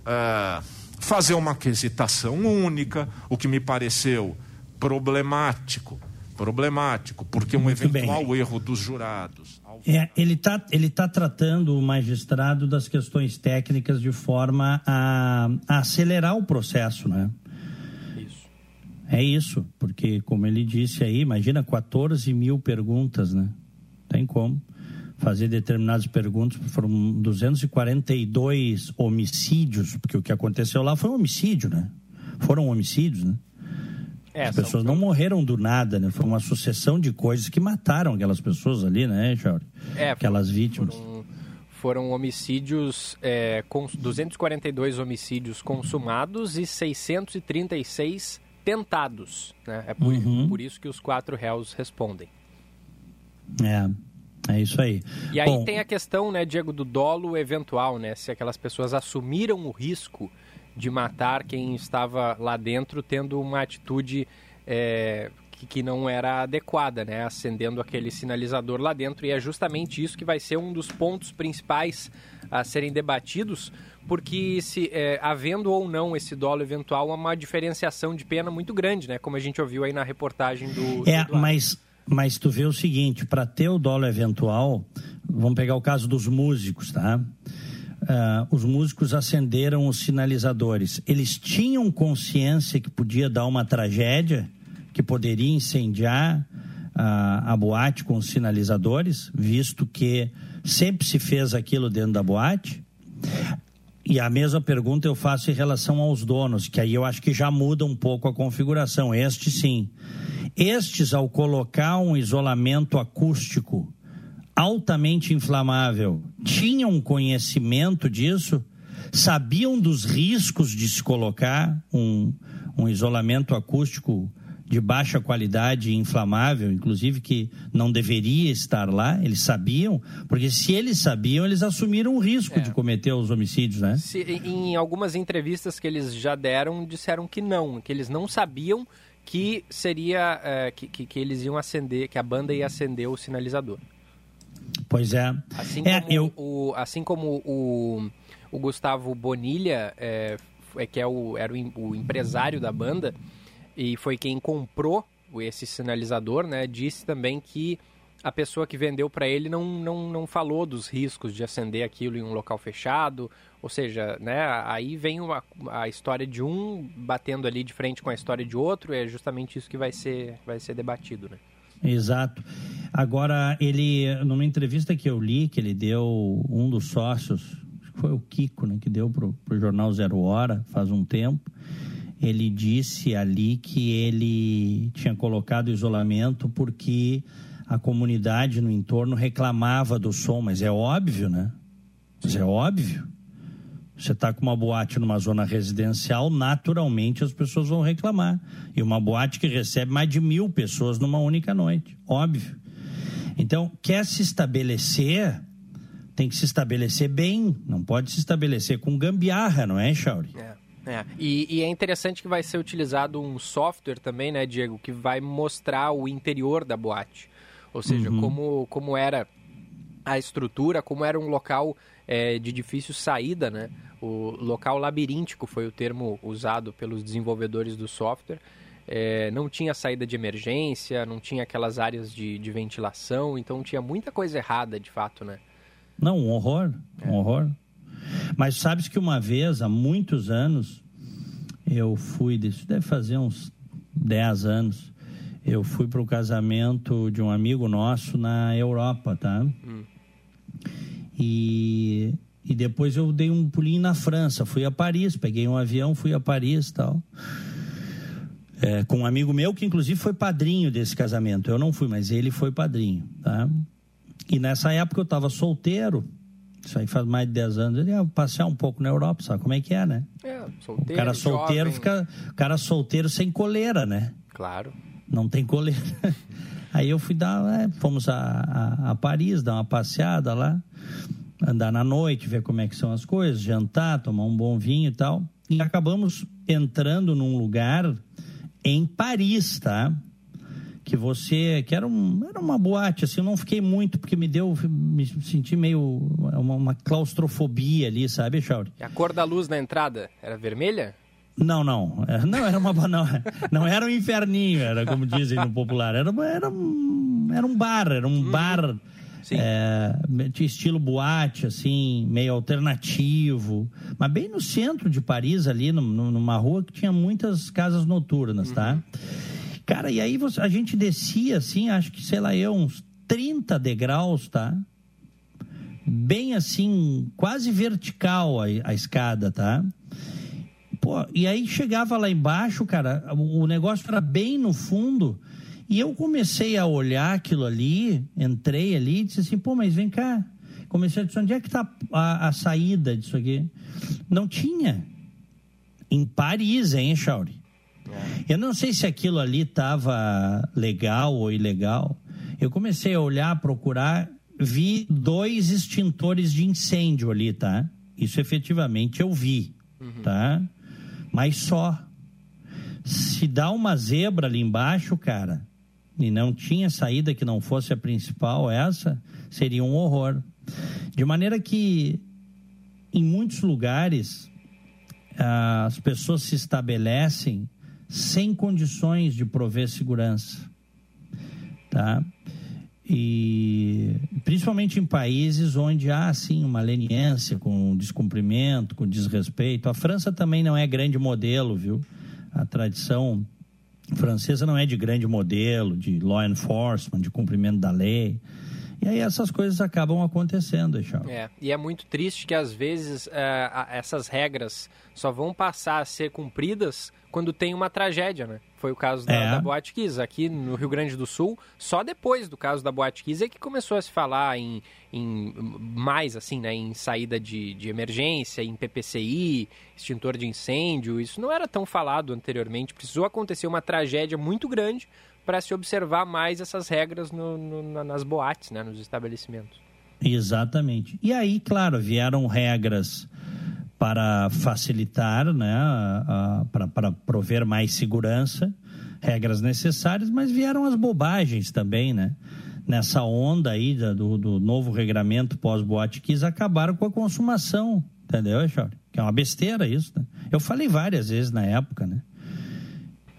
S6: uh, fazer uma quesitação única, o que me pareceu problemático. Problemático, porque um
S2: Muito
S6: eventual
S2: bem.
S6: erro dos jurados.
S2: É, ele está ele tá tratando o magistrado das questões técnicas de forma a, a acelerar o processo, né?
S1: Isso.
S2: É isso, porque, como ele disse aí, imagina 14 mil perguntas, né? Tem como fazer determinadas perguntas. Foram 242 homicídios, porque o que aconteceu lá foi um homicídio, né? Foram homicídios, né?
S1: É,
S2: As
S1: são-
S2: pessoas não morreram do nada, né? Foi uma sucessessão de coisas que mataram aquelas pessoas ali, né, Chauri?
S1: É,
S2: Aquelas vítimas.
S1: Foram, foram homicídios, é, com 242 homicídios consumados e 636 tentados. Né? É por,
S2: Uhum.
S1: por isso que os quatro réus respondem.
S2: É, é isso aí.
S1: E aí
S2: Bom,
S1: tem a questão, né, Diego, do dolo eventual, né? Se aquelas pessoas assumiram o risco de matar quem estava lá dentro, tendo uma atitude é, que, que não era adequada, né? Acendendo aquele sinalizador lá dentro. E é justamente isso que vai ser um dos pontos principais a serem debatidos, porque se é, havendo ou não esse dolo eventual, há uma diferenciação de pena muito grande, né? Como a gente ouviu aí na reportagem do.
S2: É,
S1: do
S2: mas, mas tu vê o seguinte, para ter o dolo eventual, vamos pegar o caso dos músicos, tá? Uh, os músicos acenderam os sinalizadores. Eles tinham consciência que podia dar uma tragédia, que poderia incendiar uh, a boate com os sinalizadores, visto que sempre se fez aquilo dentro da boate? E a mesma pergunta eu faço em relação aos donos, que aí eu acho que já muda um pouco a configuração. Este sim. Estes, ao colocar um isolamento acústico altamente inflamável tinham conhecimento disso? Sabiam dos riscos de se colocar um, um isolamento acústico de baixa qualidade inflamável, inclusive que não deveria estar lá, eles sabiam, porque se eles sabiam, eles assumiram o risco é. de cometer os homicídios, né?
S1: Se, em algumas entrevistas que eles já deram, disseram que não, que eles não sabiam que seria é, que, que, que eles iam acender, que a banda ia acender o sinalizador.
S2: Pois é.
S1: Assim
S2: é,
S1: como,
S2: eu...
S1: o, assim como o, o Gustavo Bonilha, é, é que é o, era o, o, empresário da banda, e foi quem comprou esse sinalizador, né? Disse também que a pessoa que vendeu para ele não, não, não falou dos riscos de acender aquilo em um local fechado, ou seja, né, aí vem uma, a história de um batendo ali de frente com a história de outro, é justamente isso que vai ser, vai ser debatido, né?
S2: Exato. Agora, ele, numa entrevista que eu li, que ele deu, um dos sócios, foi o Kiko, né, que deu para o jornal Zero Hora, faz um tempo, ele disse ali que ele tinha colocado isolamento porque a comunidade no entorno reclamava do som, mas é óbvio, né? Mas é óbvio. Você está com uma boate numa zona residencial, naturalmente as pessoas vão reclamar. E uma boate que recebe mais de mil pessoas numa única noite, óbvio. Então, quer se estabelecer, tem que se estabelecer bem, não pode se estabelecer com gambiarra, não é, Chauri?
S1: É. É. E, e, é interessante que vai ser utilizado um software também, né, Diego, que vai mostrar o interior da boate. Ou seja, uhum. como, como era a estrutura, como era um local é, de difícil saída, né? O local labiríntico foi o termo usado pelos desenvolvedores do software. É, não tinha saída de emergência, não tinha aquelas áreas de, de, ventilação, então tinha muita coisa errada, de fato, né?
S2: Não, um horror, é. um horror. Mas sabes que uma vez, há muitos anos, eu fui, isso deve fazer uns 10 anos, eu fui para o casamento de um amigo nosso na Europa, tá? Hum. E e depois eu dei um pulinho na França, fui a Paris, peguei um avião, fui a Paris e tal. É, com um amigo meu que inclusive foi padrinho desse casamento. Eu não fui, mas ele foi padrinho, tá? E nessa época eu estava solteiro, isso aí faz mais de 10 anos, ele ia passear um pouco na Europa, sabe como é que é, né?
S1: É, solteiro,
S2: o cara solteiro
S1: jovem.
S2: fica, o cara solteiro sem coleira, né?
S1: Claro.
S2: Não tem coleira. Aí eu fui dar, é, fomos a, a, a Paris, dar uma passeada lá andar na noite, ver como é que são as coisas, jantar, tomar um bom vinho e tal. E acabamos entrando num lugar em Paris, tá? Que você, que era, um, era uma boate, assim, eu não fiquei muito, porque me deu, me senti meio, uma, uma claustrofobia ali, sabe, Chauri?
S1: E a cor da luz na entrada era vermelha?
S2: Não, não. É, não era uma não, não era um inferninho, era como dizem no popular. Era, era, um, era um bar, era um hum. bar é, estilo boate, assim, meio alternativo. Mas bem no centro de Paris, ali, no, no, numa rua que tinha muitas casas noturnas, tá? uhum. tá? Cara, e aí você, a gente descia, assim, acho que, sei lá, eu, uns 30 degraus, tá? Bem assim, quase vertical a, a escada, tá? Pô, e aí chegava lá embaixo, cara, o negócio era bem no fundo e eu comecei a olhar aquilo ali, entrei ali e disse assim, pô, mas vem cá. Comecei a dizer, onde é que está a, a, saída disso aqui? Não tinha. Em Paris, hein, Chauri? Eu não sei se aquilo ali estava legal ou ilegal. Eu comecei a olhar, procurar, vi dois extintores de incêndio ali, tá? Isso efetivamente eu vi, uhum. tá? Mas só. Se dá uma zebra ali embaixo, cara, e não tinha saída que não fosse a principal, essa seria um horror. De maneira que em muitos lugares as pessoas se estabelecem sem condições de prover segurança, tá? E principalmente em países onde há assim uma leniência com descumprimento, com desrespeito. A França também não é grande modelo, viu? A tradição francesa não é de grande modelo, de law enforcement, de cumprimento da lei. E aí essas coisas acabam acontecendo, Charles.
S1: É, e é muito triste que às vezes é, essas regras só vão passar a ser cumpridas quando tem uma tragédia, né? Foi o caso da, é. da Boate Kiss. Aqui no Rio Grande do Sul, só depois do caso da Boate Kiss é que começou a se falar em, em mais, assim, né? Em saída de, de emergência, em PPCI, extintor de incêndio. Isso não era tão falado anteriormente. Precisou acontecer uma tragédia muito grande para se observar mais essas regras no, no, nas boates, né, nos estabelecimentos.
S2: Exatamente. E aí, claro, vieram regras para facilitar, né, para prover mais segurança, regras necessárias, mas vieram as bobagens também, né? Nessa onda aí do, do novo regramento pós-boate, quis acabar com a consumação, entendeu, Chauri? Que é uma besteira isso, né? Eu falei várias vezes na época, né?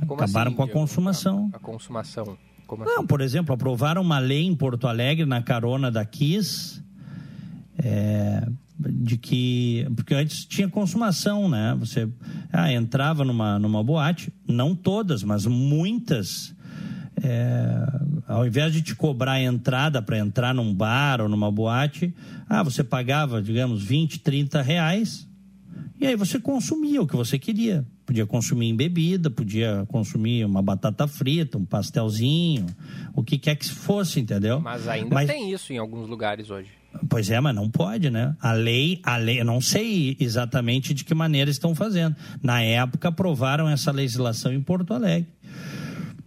S1: Como
S2: Acabaram
S1: assim,
S2: com a consumação.
S1: A, a consumação. Como
S2: Não,
S1: assim?
S2: por exemplo, aprovaram uma lei em Porto Alegre na carona da Kiss, é, de que porque antes tinha consumação, né? Você ah, entrava numa numa boate, não todas, mas muitas. É, ao invés de te cobrar a entrada para entrar num bar ou numa boate, ah, você pagava, digamos, 20, 30 reais e aí você consumia o que você queria. Podia consumir em bebida, podia consumir uma batata frita, um pastelzinho, o que quer que fosse, entendeu?
S1: Mas ainda mas... tem isso em alguns lugares hoje.
S2: Pois é, mas não pode, né? A lei, a lei, eu não sei exatamente de que maneira estão fazendo. Na época aprovaram essa legislação em Porto Alegre.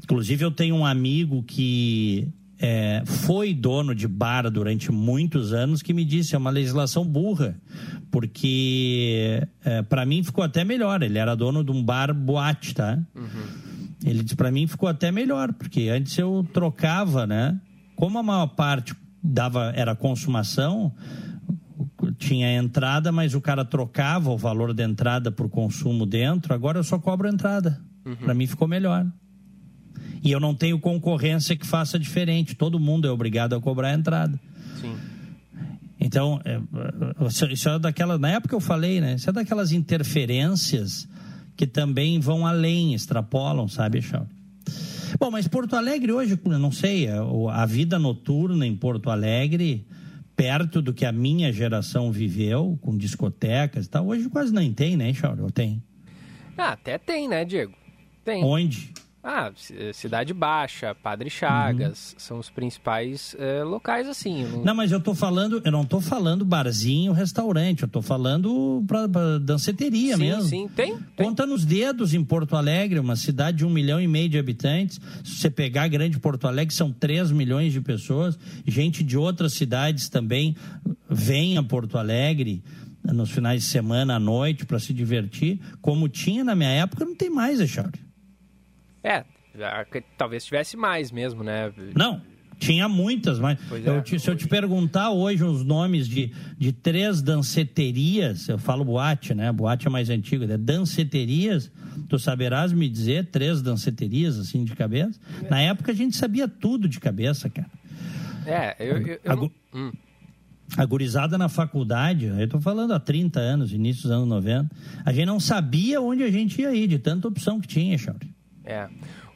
S2: Inclusive eu tenho um amigo que é, foi dono de bar durante muitos anos que me disse é uma legislação burra, porque é, para mim ficou até melhor. Ele era dono de um bar boate, tá? Uhum. Ele disse para mim ficou até melhor, porque antes eu trocava, né? Como a maior parte dava era consumação, tinha entrada, mas o cara trocava o valor da entrada por consumo dentro. Agora eu só cobro entrada. Uhum. Para mim ficou melhor. E eu não tenho concorrência que faça diferente. Todo mundo é obrigado a cobrar a entrada.
S1: Sim.
S2: Então, é, isso é daquela. Na época eu falei, né? Isso é daquelas interferências que também vão além, extrapolam, sabe, Charles? Bom, mas Porto Alegre hoje, não sei, é, a vida noturna em Porto Alegre, perto do que a minha geração viveu, com discotecas e tal, hoje quase nem tem, né? Ou tem?
S1: Ah, até tem, né, Diego? Tem.
S2: Onde?
S1: Ah, Cidade Baixa, Padre Chagas, uhum. são os principais é, locais assim.
S2: Não... não... mas eu tô falando, eu não tô falando barzinho, restaurante, eu tô falando pra, pra danceteria
S1: sim,
S2: mesmo.
S1: Sim, tem,
S2: tem. Conta nos dedos em Porto Alegre, uma cidade de um milhão e meio de habitantes. Se você pegar a grande Porto Alegre, são três milhões de pessoas. Gente de outras cidades também vem a Porto Alegre nos finais de semana à noite para se divertir. Como tinha na minha época, não tem mais, Echauri.
S1: É, talvez tivesse mais mesmo, né?
S2: Não, tinha muitas, mas é, eu te, se eu te perguntar hoje os nomes de, de três danceterias, eu falo boate, né? Boate é mais antigo, é danceterias, tu saberás me dizer três danceterias assim de cabeça? É. Na época a gente sabia tudo de cabeça, cara.
S1: É, eu. eu, eu...
S2: A, hum. a gurizada na faculdade, eu tô falando há 30 anos, início dos anos 90, a gente não sabia onde a gente ia ir, de tanta opção que tinha, Chauri.
S1: É.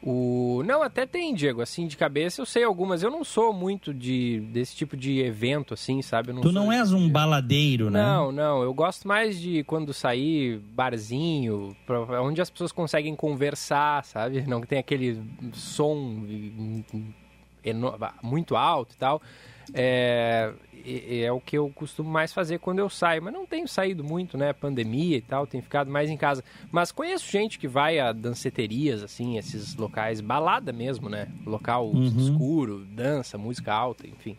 S1: O... Não, até tem, Diego, assim, de cabeça eu sei algumas. Eu não sou muito de desse tipo de evento, assim, sabe?
S2: Não tu não és um de... baladeiro, né?
S1: Não, não. Eu gosto mais de quando sair barzinho, onde as pessoas conseguem conversar, sabe? Não tem aquele som muito alto e tal. É, é o que eu costumo mais fazer quando eu saio, mas não tenho saído muito, né? Pandemia e tal, tenho ficado mais em casa. Mas conheço gente que vai a danceterias, assim, esses locais, balada mesmo, né? Local uhum. escuro, dança, música alta, enfim.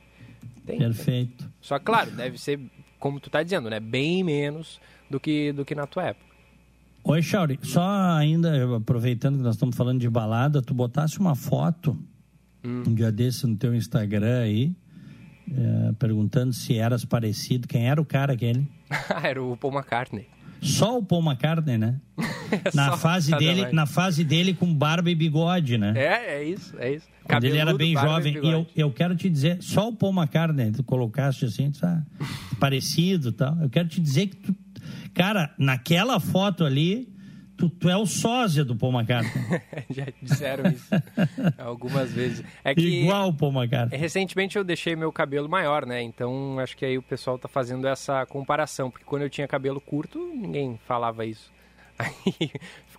S2: Tem, Perfeito. Tem.
S1: Só claro, deve ser, como tu tá dizendo, né? Bem menos do que, do que na tua época.
S2: Oi, Chauri, só ainda aproveitando que nós estamos falando de balada, tu botasse uma foto um dia desse no teu Instagram aí, é, perguntando se eras parecido. Quem era o cara aquele?
S1: era o Paul McCartney.
S2: Só o Paul McCartney, né? na, fase dele, na fase dele com barba e bigode, né?
S1: É, é isso, é isso.
S2: Quando ele era bem jovem. E, e eu, eu quero te dizer, só o Paul McCartney, tu colocaste assim, tá, parecido e tal. Eu quero te dizer que tu. Cara, naquela foto ali, tu, tu é o sósia do Paul McCartney.
S1: Já disseram isso algumas vezes. É que,
S2: Igual o Paul McCartney.
S1: Recentemente eu deixei meu cabelo maior, né? Então acho que aí o pessoal tá fazendo essa comparação. Porque quando eu tinha cabelo curto, ninguém falava isso. Aí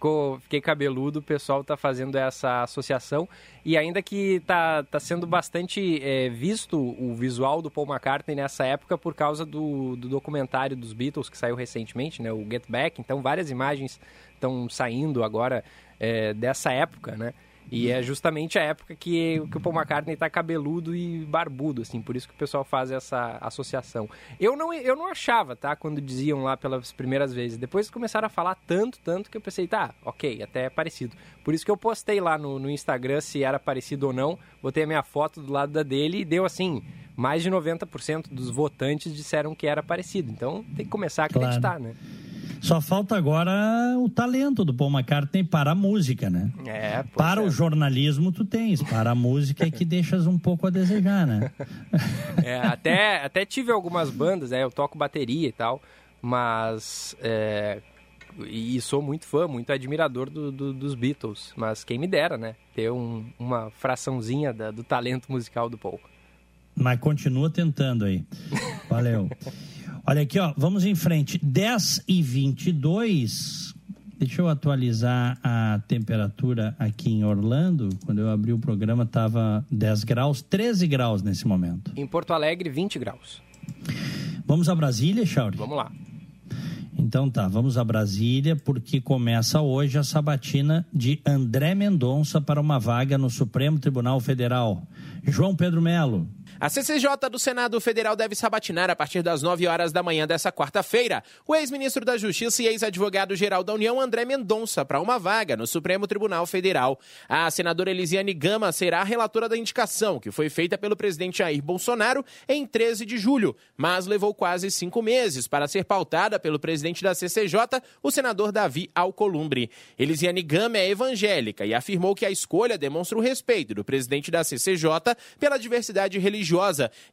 S1: ficou, fiquei cabeludo, o pessoal tá fazendo essa associação. E ainda que tá, tá sendo bastante é, visto o visual do Paul McCartney nessa época por causa do, do documentário dos Beatles que saiu recentemente, né? O Get Back. Então várias imagens estão saindo agora é, dessa época, né? E é justamente a época que, que o Paul McCartney tá cabeludo e barbudo, assim, por isso que o pessoal faz essa associação. Eu não, eu não achava, tá? Quando diziam lá pelas primeiras vezes. Depois começaram a falar tanto, tanto, que eu pensei, tá, ok, até é parecido. Por isso que eu postei lá no, no Instagram se era parecido ou não. Botei a minha foto do lado da dele e deu assim, mais de 90% dos votantes disseram que era parecido. Então tem que começar a acreditar,
S2: Claro.
S1: né?
S2: Só falta agora o talento do Paul McCartney para a música, né?
S1: É,
S2: Para
S1: é.
S2: o jornalismo tu tens, para a música é que deixas um pouco a desejar, né?
S1: É, até, até tive algumas bandas, né? Eu toco bateria e tal, mas. é, e sou muito fã, muito admirador do- do- dos Beatles. Mas quem me dera, né? Ter um- uma fraçãozinha da- do talento musical do Paul.
S2: Mas continua tentando aí. Valeu. Olha aqui, ó, vamos em frente. 10 e 22. Deixa eu atualizar a temperatura aqui em Orlando. Quando eu abri o programa, estava 10 graus, 13 graus nesse momento.
S1: Em Porto Alegre, 20 graus.
S2: Vamos a Brasília, Chauri?
S1: Vamos lá.
S2: Então tá, vamos a Brasília, porque começa hoje a sabatina de André Mendonça para uma vaga no Supremo Tribunal Federal. João Pedro Melo.
S7: A CCJ do Senado Federal deve sabatinar a partir das 9 horas da manhã dessa quarta-feira o ex-ministro da Justiça e ex-advogado-geral da União, André Mendonça, para uma vaga no Supremo Tribunal Federal. A senadora Elisiane Gama será a relatora da indicação, que foi feita pelo presidente Jair Bolsonaro em 13 de julho, mas levou quase cinco meses para ser pautada pelo presidente da CCJ, o senador Davi Alcolumbre. Elisiane Gama é evangélica e afirmou que a escolha demonstra o respeito do presidente da CCJ pela diversidade religiosa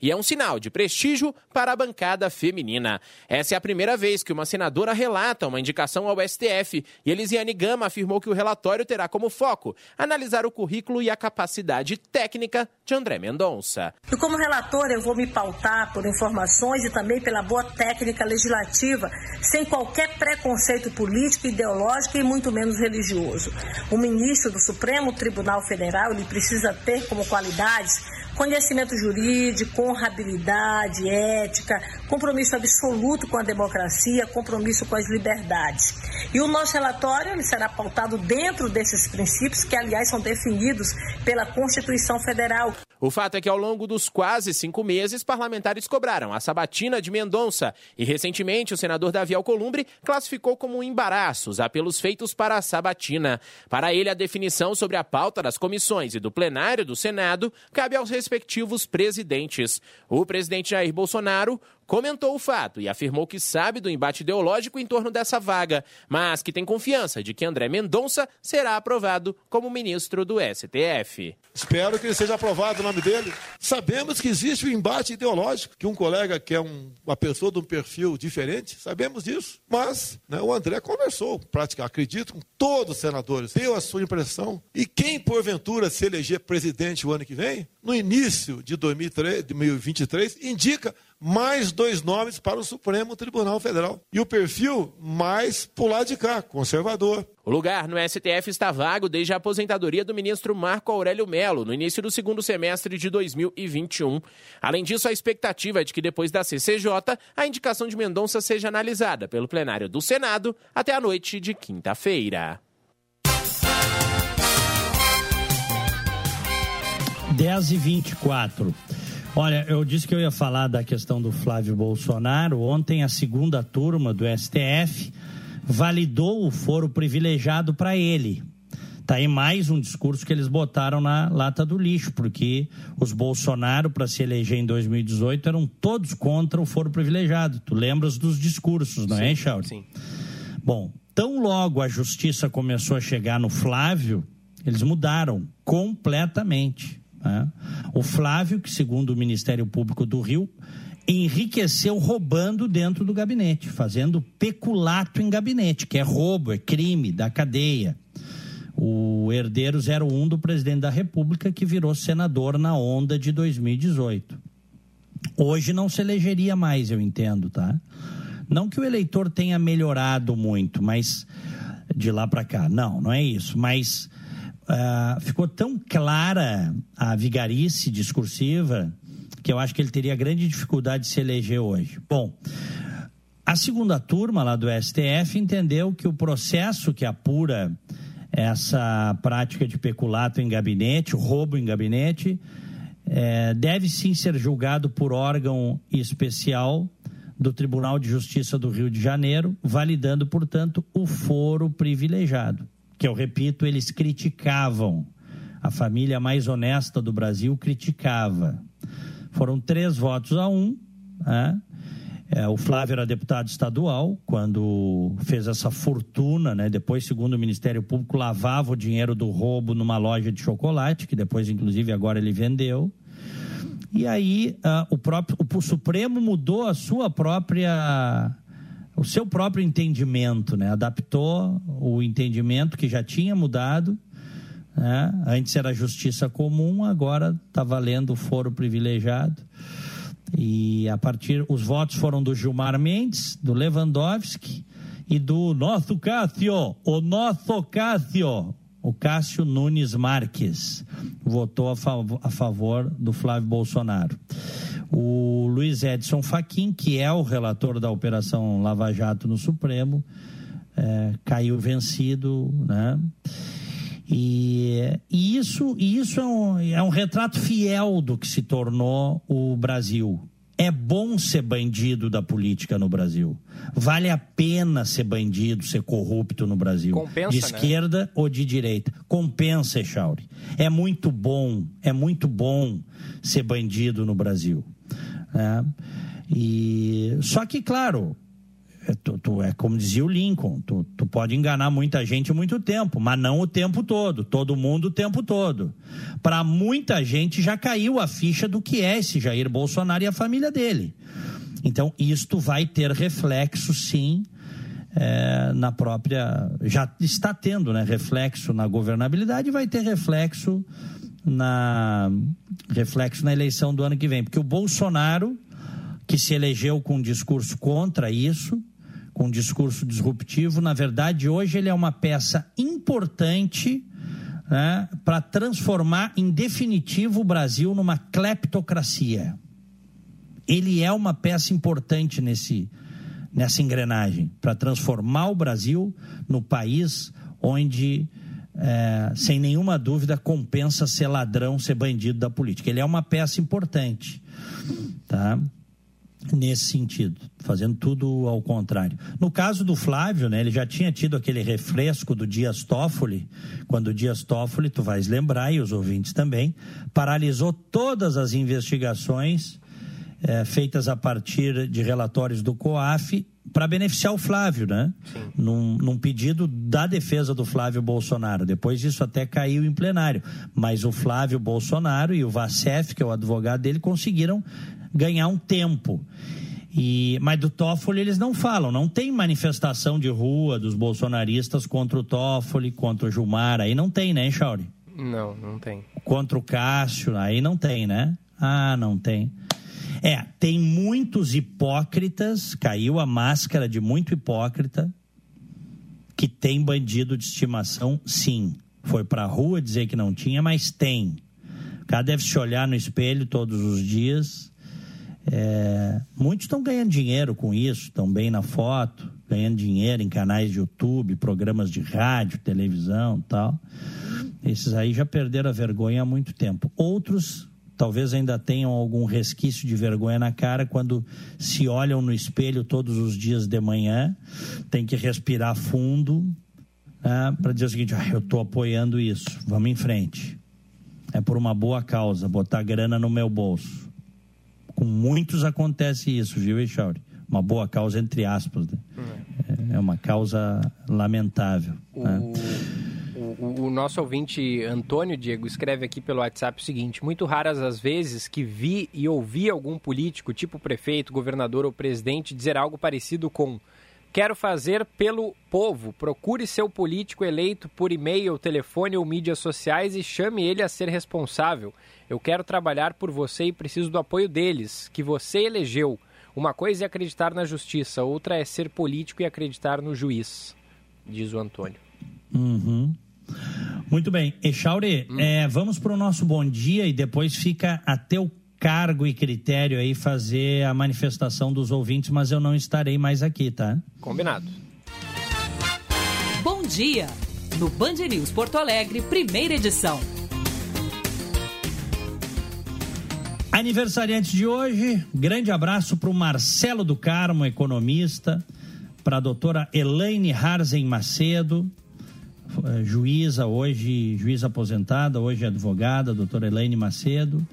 S7: e é um sinal de prestígio para a bancada feminina. Essa é a primeira vez que uma senadora relata uma indicação ao STF e Elisiane Gama afirmou que o relatório terá como foco analisar o currículo e a capacidade técnica de André Mendonça.
S8: E como relator, eu vou me pautar por informações e também pela boa técnica legislativa, sem qualquer preconceito político, ideológico e muito menos religioso. O ministro do Supremo Tribunal Federal ele precisa ter como qualidades conhecimento jurídico, honrabilidade, ética, compromisso absoluto com a democracia, compromisso com as liberdades. E o nosso relatório ele será pautado dentro desses princípios, que aliás são definidos pela Constituição Federal.
S7: O fato é que ao longo dos quase cinco meses, parlamentares cobraram a sabatina de Mendonça e recentemente o senador Davi Alcolumbre classificou como um embaraço os apelos feitos para a sabatina. Para ele, a definição sobre a pauta das comissões e do plenário do Senado cabe aos respectivos presidentes. O presidente Jair Bolsonaro comentou o fato e afirmou que sabe do embate ideológico em torno dessa vaga, mas que tem confiança de que André Mendonça será aprovado como ministro do STF.
S9: Espero que ele seja aprovado o nome dele. Sabemos que existe um embate ideológico, que um colega quer um- uma pessoa de um perfil diferente, sabemos disso. Mas né, o André conversou, praticamente, acredito, com todos os senadores, deu a sua impressão. E quem, porventura, se eleger presidente o ano que vem, no início de 2003 de 2023, indica mais dois nomes para o Supremo Tribunal Federal. E o perfil mais pro lado de cá, conservador.
S7: O lugar no STF está vago desde a aposentadoria do ministro Marco Aurélio Melo, no início do segundo semestre de 2021. Além disso, a expectativa é de que depois da CCJ, a indicação de Mendonça seja analisada pelo plenário do Senado até a noite de quinta-feira.
S2: 10 e 24. Olha, eu disse que eu ia falar da questão do Flávio Bolsonaro. Ontem, a segunda turma do STF validou o foro privilegiado para ele. Tá aí mais um discurso que eles botaram na lata do lixo, porque os Bolsonaro, para se eleger em 2018, eram todos contra o foro privilegiado. Tu lembras dos discursos, não é, Chauri?
S7: Sim.
S2: Bom, tão logo a justiça começou a chegar no Flávio, eles mudaram completamente. Né? O Flávio, que segundo o Ministério Público do Rio, enriqueceu roubando dentro do gabinete, fazendo peculato em gabinete, que é roubo, é crime da cadeia. O herdeiro 01 do presidente da República, que virou senador na onda de 2018. Hoje não se elegeria mais, eu entendo, tá? Não que o eleitor tenha melhorado muito, mas de lá para cá, não, não é isso. Mas ah, ficou tão clara a vigarice discursiva que eu acho que ele teria grande dificuldade de se eleger hoje. Bom, a segunda turma lá do STF entendeu que o processo que apura essa prática de peculato em gabinete, roubo em gabinete, eh, deve sim ser julgado por órgão especial do Tribunal de Justiça do Rio de Janeiro, validando, portanto, o foro privilegiado, que eu repito, eles criticavam. A família mais honesta do Brasil criticava. Foram três votos a um. Né? É, o Flávio era deputado estadual quando fez essa fortuna, né? Depois, segundo o Ministério Público, lavava o dinheiro do roubo numa loja de chocolate, que depois, inclusive, agora ele vendeu. E aí ah, o próprio o Supremo mudou a sua própria o seu próprio entendimento, né? Adaptou o entendimento que já tinha mudado. Né? Antes era justiça comum, agora está valendo o foro privilegiado. E a partir os votos foram do Gilmar Mendes, do Lewandowski e do nosso Cássio, o nosso Cássio, o Cássio Nunes Marques, votou a, fav a favor do Flávio Bolsonaro. O Luiz Edson Fachin, que é o relator da Operação Lava Jato no Supremo, é, caiu vencido, né? E, e isso, e isso é, um, é um retrato fiel do que se tornou o Brasil. É bom ser bandido da política no Brasil. Vale a pena ser bandido, ser corrupto no Brasil.
S1: Compensa,
S2: de
S1: né?
S2: esquerda ou de direita. Compensa, Echauri. É muito bom, é muito bom ser bandido no Brasil. Né? E só que, claro, é, tu- tu- é como dizia o Lincoln, tu, tu pode enganar muita gente muito tempo, mas não o tempo todo, todo mundo o tempo todo. Para muita gente já caiu a ficha do que é esse Jair Bolsonaro e a família dele. Então, isto vai ter reflexo, sim, é, na própria. Já está tendo né, reflexo na governabilidade e vai ter reflexo na, reflexo na eleição do ano que vem. Porque o Bolsonaro, que se elegeu com um discurso contra isso, com um discurso disruptivo, na verdade, hoje ele é uma peça importante né, para transformar em definitivo o Brasil numa cleptocracia. Ele é uma peça importante nesse, nessa engrenagem para transformar o Brasil no país onde, é, sem nenhuma dúvida, compensa ser ladrão, ser bandido da política. Ele é uma peça importante, tá? Nesse sentido, fazendo tudo ao contrário. No caso do Flávio, né, ele já tinha tido aquele refresco do Dias Toffoli, quando o Dias Toffoli, tu vais lembrar, e os ouvintes também, paralisou todas as investigações eh, feitas a partir de relatórios do COAF para beneficiar o Flávio, né? Num, num pedido da defesa do Flávio Bolsonaro. Depois isso até caiu em plenário. Mas o Flávio Bolsonaro e o Vacef, que é o advogado dele, conseguiram ganhar um tempo. E, mas do Toffoli eles não falam, não tem manifestação de rua dos bolsonaristas contra o Toffoli, contra o Gilmar, aí não tem, né, Chauri?
S1: Não, não tem.
S2: Contra o Cássio, aí não tem, né? Ah, não tem. É, tem muitos hipócritas, caiu a máscara de muito hipócrita, que tem bandido de estimação, sim. Foi pra rua dizer que não tinha, mas tem. O cara deve se olhar no espelho todos os dias. É, muitos estão ganhando dinheiro com isso, estão bem na foto, ganhando dinheiro em canais de YouTube, programas de rádio, televisão tal. Esses aí já perderam a vergonha há muito tempo. Outros talvez ainda tenham algum resquício de vergonha na cara quando se olham no espelho todos os dias de manhã, tem que respirar fundo, né, para dizer o seguinte: ah, eu estou apoiando isso, vamos em frente. É por uma boa causa, botar grana no meu bolso. Com muitos acontece isso, viu, Echauri? Uma boa causa, entre aspas. Né? É. é uma causa lamentável.
S1: O,
S2: né?
S1: O, nosso ouvinte Antônio Diego escreve aqui pelo WhatsApp o seguinte: muito raras as vezes que vi e ouvi algum político, tipo prefeito, governador ou presidente, dizer algo parecido com. Quero fazer pelo povo. Procure seu político eleito por e-mail, telefone ou mídias sociais e chame ele a ser responsável. Eu quero trabalhar por você e preciso do apoio deles, que você elegeu. Uma coisa é acreditar na justiça, outra é ser político e acreditar no juiz, diz o Antônio.
S2: Uhum. Muito bem. Echauri, é, vamos para o nosso bom dia e depois fica a teu cargo e critério aí fazer a manifestação dos ouvintes, mas eu não estarei mais aqui, tá?
S1: Combinado.
S10: Bom dia! No Band News Porto Alegre, primeira edição.
S2: Aniversariante de hoje, grande abraço para o Marcelo do Carmo, economista, para a doutora Elaine Harzen Macedo, juíza hoje, juíza aposentada, hoje advogada, doutora Elaine Macedo,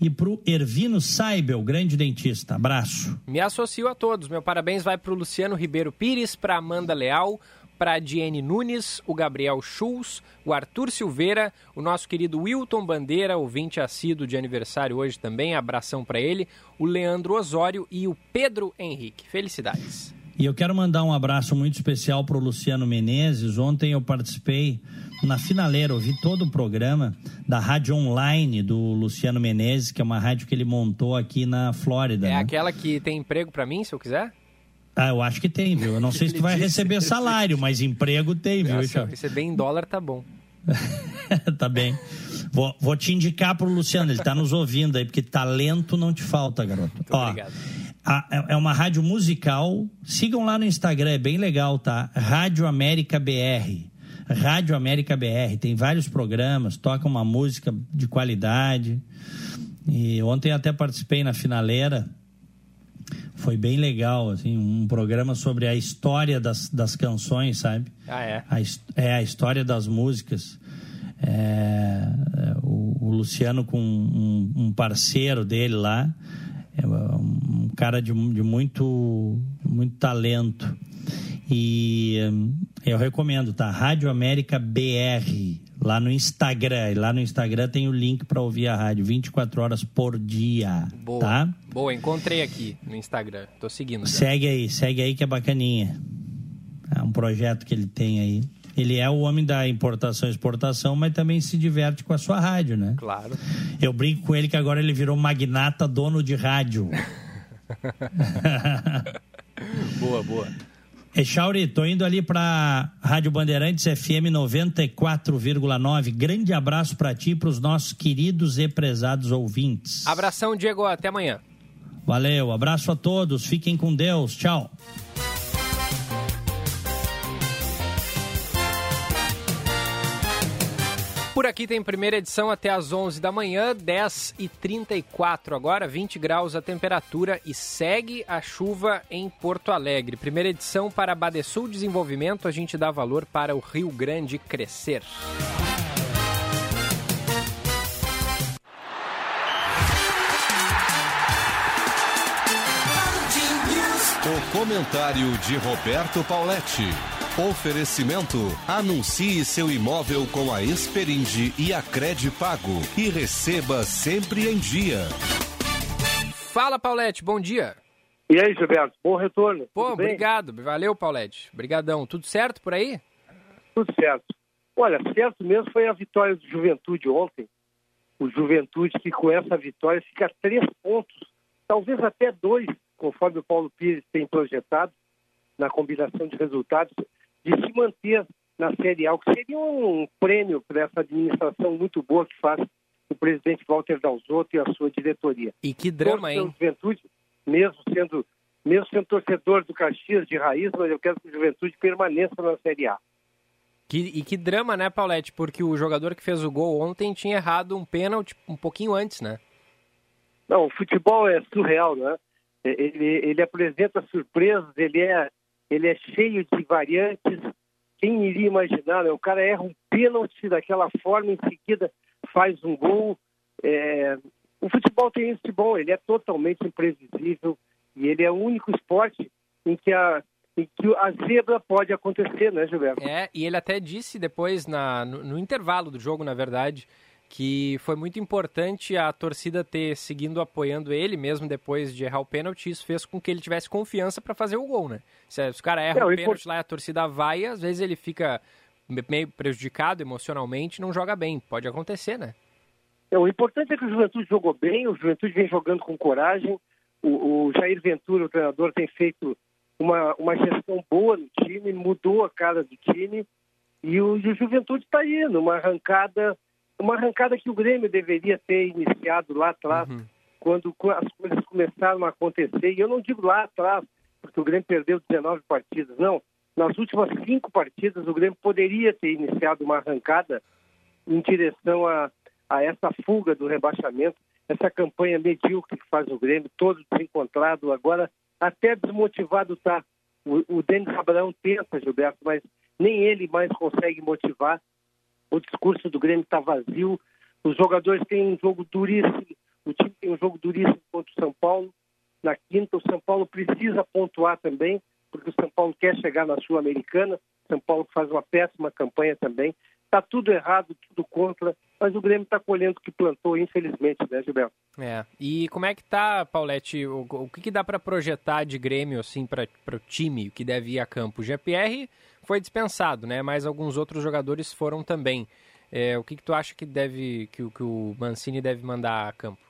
S2: e para o Ervino Saibel, grande dentista. Abraço.
S1: Me associo a todos. Meu parabéns vai para o Luciano Ribeiro Pires, para Amanda Leal, para a Diene Nunes, o Gabriel Schulz, o Arthur Silveira, o nosso querido Wilton Bandeira, ouvinte assíduo de aniversário hoje também, abração para ele, o Leandro Osório e o Pedro Henrique. Felicidades.
S2: E eu quero mandar um abraço muito especial para o Luciano Menezes. Ontem eu participei na finaleira, ouvi todo o programa da rádio online do Luciano Menezes, que é uma rádio que ele montou aqui na Flórida.
S1: É
S2: né?
S1: aquela que tem emprego para mim, se eu quiser?
S2: Ah, eu acho que tem, viu? Eu não sei se tu vai receber salário, mas emprego tem, viu,
S1: Nossa, receber em dólar tá bom.
S2: tá bem. Vou, vou te indicar pro Luciano, ele tá nos ouvindo aí, porque talento não te falta, garoto.
S1: Muito
S2: Ó,
S1: obrigado.
S2: A- é é uma rádio musical. Sigam lá no Instagram, é bem legal, tá? Rádio América BR. Rádio América BR. Tem vários programas, toca uma música de qualidade. E ontem até participei na finaleira. Foi bem legal, assim, um programa sobre a história das, das canções, sabe?
S1: Ah, é?
S2: A, é a história das músicas. É, é, o, o Luciano com um, um parceiro dele lá, é um cara de, de muito, muito talento. E hum, eu recomendo, tá? Rádio América BR, lá no Instagram. E lá no Instagram tem o link para ouvir a rádio 24 horas por dia,
S1: Boa.
S2: tá?
S1: Boa, encontrei aqui no Instagram. Tô seguindo. já.
S2: Segue aí, segue aí que é bacaninha. É um projeto que ele tem aí. Ele é o homem da importação e exportação, mas também se diverte com a sua rádio, né?
S1: Claro.
S2: Eu brinco com ele que agora ele virou magnata dono de rádio.
S1: boa, boa.
S2: Echauri, tô indo ali pra Rádio Bandeirantes FM 94,9. Grande abraço pra ti e pros nossos queridos e prezados ouvintes.
S1: Abração, Diego. Até amanhã.
S2: Valeu, abraço a todos. Fiquem com Deus. Tchau.
S1: Por aqui tem primeira edição até às 11 da manhã, 10 e 34 agora, 20 graus a temperatura e segue a chuva em Porto Alegre. Primeira edição para Badesul Desenvolvimento, a gente dá valor para o Rio Grande crescer.
S11: O comentário de Roberto Pauletti. Oferecimento. Anuncie seu imóvel com a Esperinde e a Cred Pago e receba sempre em dia.
S1: Fala, Paulette, bom dia.
S12: E aí, Gilberto, bom retorno.
S1: Pô,
S12: Tudo bem?
S1: obrigado. Valeu, Paulette. Obrigadão. Tudo certo por aí?
S12: Tudo certo. Olha, certo mesmo foi a vitória do Juventude ontem. O Juventude que com essa vitória fica a três pontos, talvez até dois, conforme o Paulo Pires tem projetado, na combinação de resultados, de se manter na Série A, o que seria um prêmio para essa administração muito boa que faz o presidente Walter Dalzotto e a sua diretoria.
S1: E que drama,
S12: Torço
S1: hein?
S12: Juventude, mesmo sendo, mesmo sendo torcedor do Caxias de raiz, mas eu quero que o Juventude permaneça na Série A.
S1: Que, e que drama, né, Paulette? Porque o jogador que fez o gol ontem tinha errado um pênalti um pouquinho antes, né?
S12: Não, o futebol é surreal, né? Ele, ele apresenta surpresas, ele é, ele é cheio de variantes, quem iria imaginar, né? O cara erra um pênalti daquela forma, em seguida faz um gol. É, O futebol tem isso de bom, ele é totalmente imprevisível e ele é o único esporte em que a, em que a zebra pode acontecer, né, Gilberto?
S1: É, e ele até disse depois, na, no, no intervalo do jogo, na verdade, que foi muito importante a torcida ter seguindo apoiando ele, mesmo depois de errar o pênalti, isso fez com que ele tivesse confiança para fazer o gol, né? Se, se o cara erra
S12: É,
S1: o pênalti lá e a torcida vai, às vezes ele fica me- meio prejudicado emocionalmente, não joga bem. Pode acontecer, né?
S12: É, o importante é que o Juventude jogou bem, o Juventude vem jogando com coragem. O, o Jair Ventura, o treinador, tem feito uma, uma gestão boa no time, mudou a cara do time. E o, o Juventude está aí, numa arrancada, uma arrancada que o Grêmio deveria ter iniciado lá atrás, quando co- as coisas começaram a acontecer. E eu não digo lá atrás, porque o Grêmio perdeu 19 partidas, não. Nas últimas cinco partidas, o Grêmio poderia ter iniciado uma arrancada em direção a, a essa fuga do rebaixamento, essa campanha medíocre que faz o Grêmio, todo desencontrado, agora até desmotivado está. O, o Denis Abraão tenta, Gilberto, mas nem ele mais consegue motivar. O discurso do Grêmio está vazio, os jogadores têm um jogo duríssimo, o time tem um jogo duríssimo contra o São Paulo. Na quinta, o São Paulo precisa pontuar também, porque o São Paulo quer chegar na Sul-Americana. São Paulo faz uma péssima campanha também. Está tudo errado, tudo contra, mas o Grêmio está colhendo o que plantou, infelizmente, né, Gilberto?
S1: É. E como é que tá, Paulette? O, o que, que dá para projetar de Grêmio, assim, para o time que deve ir a campo? O GPR foi dispensado, né? Mas alguns outros jogadores foram também. É, o que, que tu acha que deve que, que o Mancini deve mandar a campo?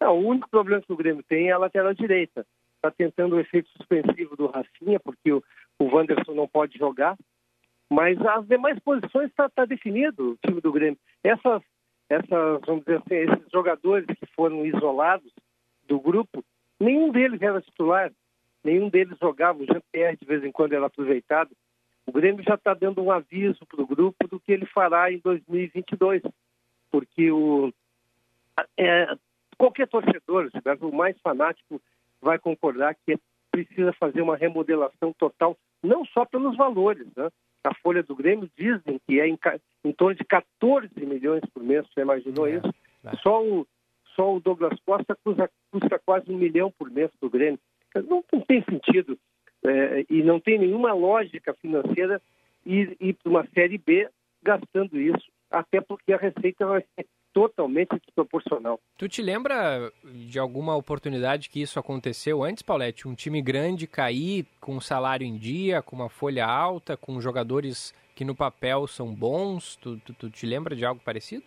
S12: Não, o único problema que o Grêmio tem é a lateral direita. Está tentando o efeito suspensivo do Rafinha, porque o, o Wanderson não pode jogar. Mas as demais posições está tá definido o time do Grêmio. Essas, essas, vamos dizer assim, esses jogadores que foram isolados do grupo, nenhum deles era titular, nenhum deles jogava. O Jean-Pierre de vez em quando era aproveitado. O Grêmio já está dando um aviso para o grupo do que ele fará em 2022, porque o, é, qualquer torcedor, o mais fanático, vai concordar que precisa fazer uma remodelação total, não só pelos valores. Né? A folha do Grêmio dizem que é em, em torno de 14 milhões por mês, você imaginou isso? Só o, só o Douglas Costa custa, custa quase um milhão por mês do Grêmio. Não, não tem sentido é, e não tem nenhuma lógica financeira ir, ir para uma Série B gastando isso, até porque a receita vai ser totalmente desproporcional.
S1: Tu te lembra de alguma oportunidade que isso aconteceu antes, Paulette? Um time grande cair com um salário em dia, com uma folha alta, com jogadores que no papel são bons? Tu, tu, tu te lembra de algo parecido?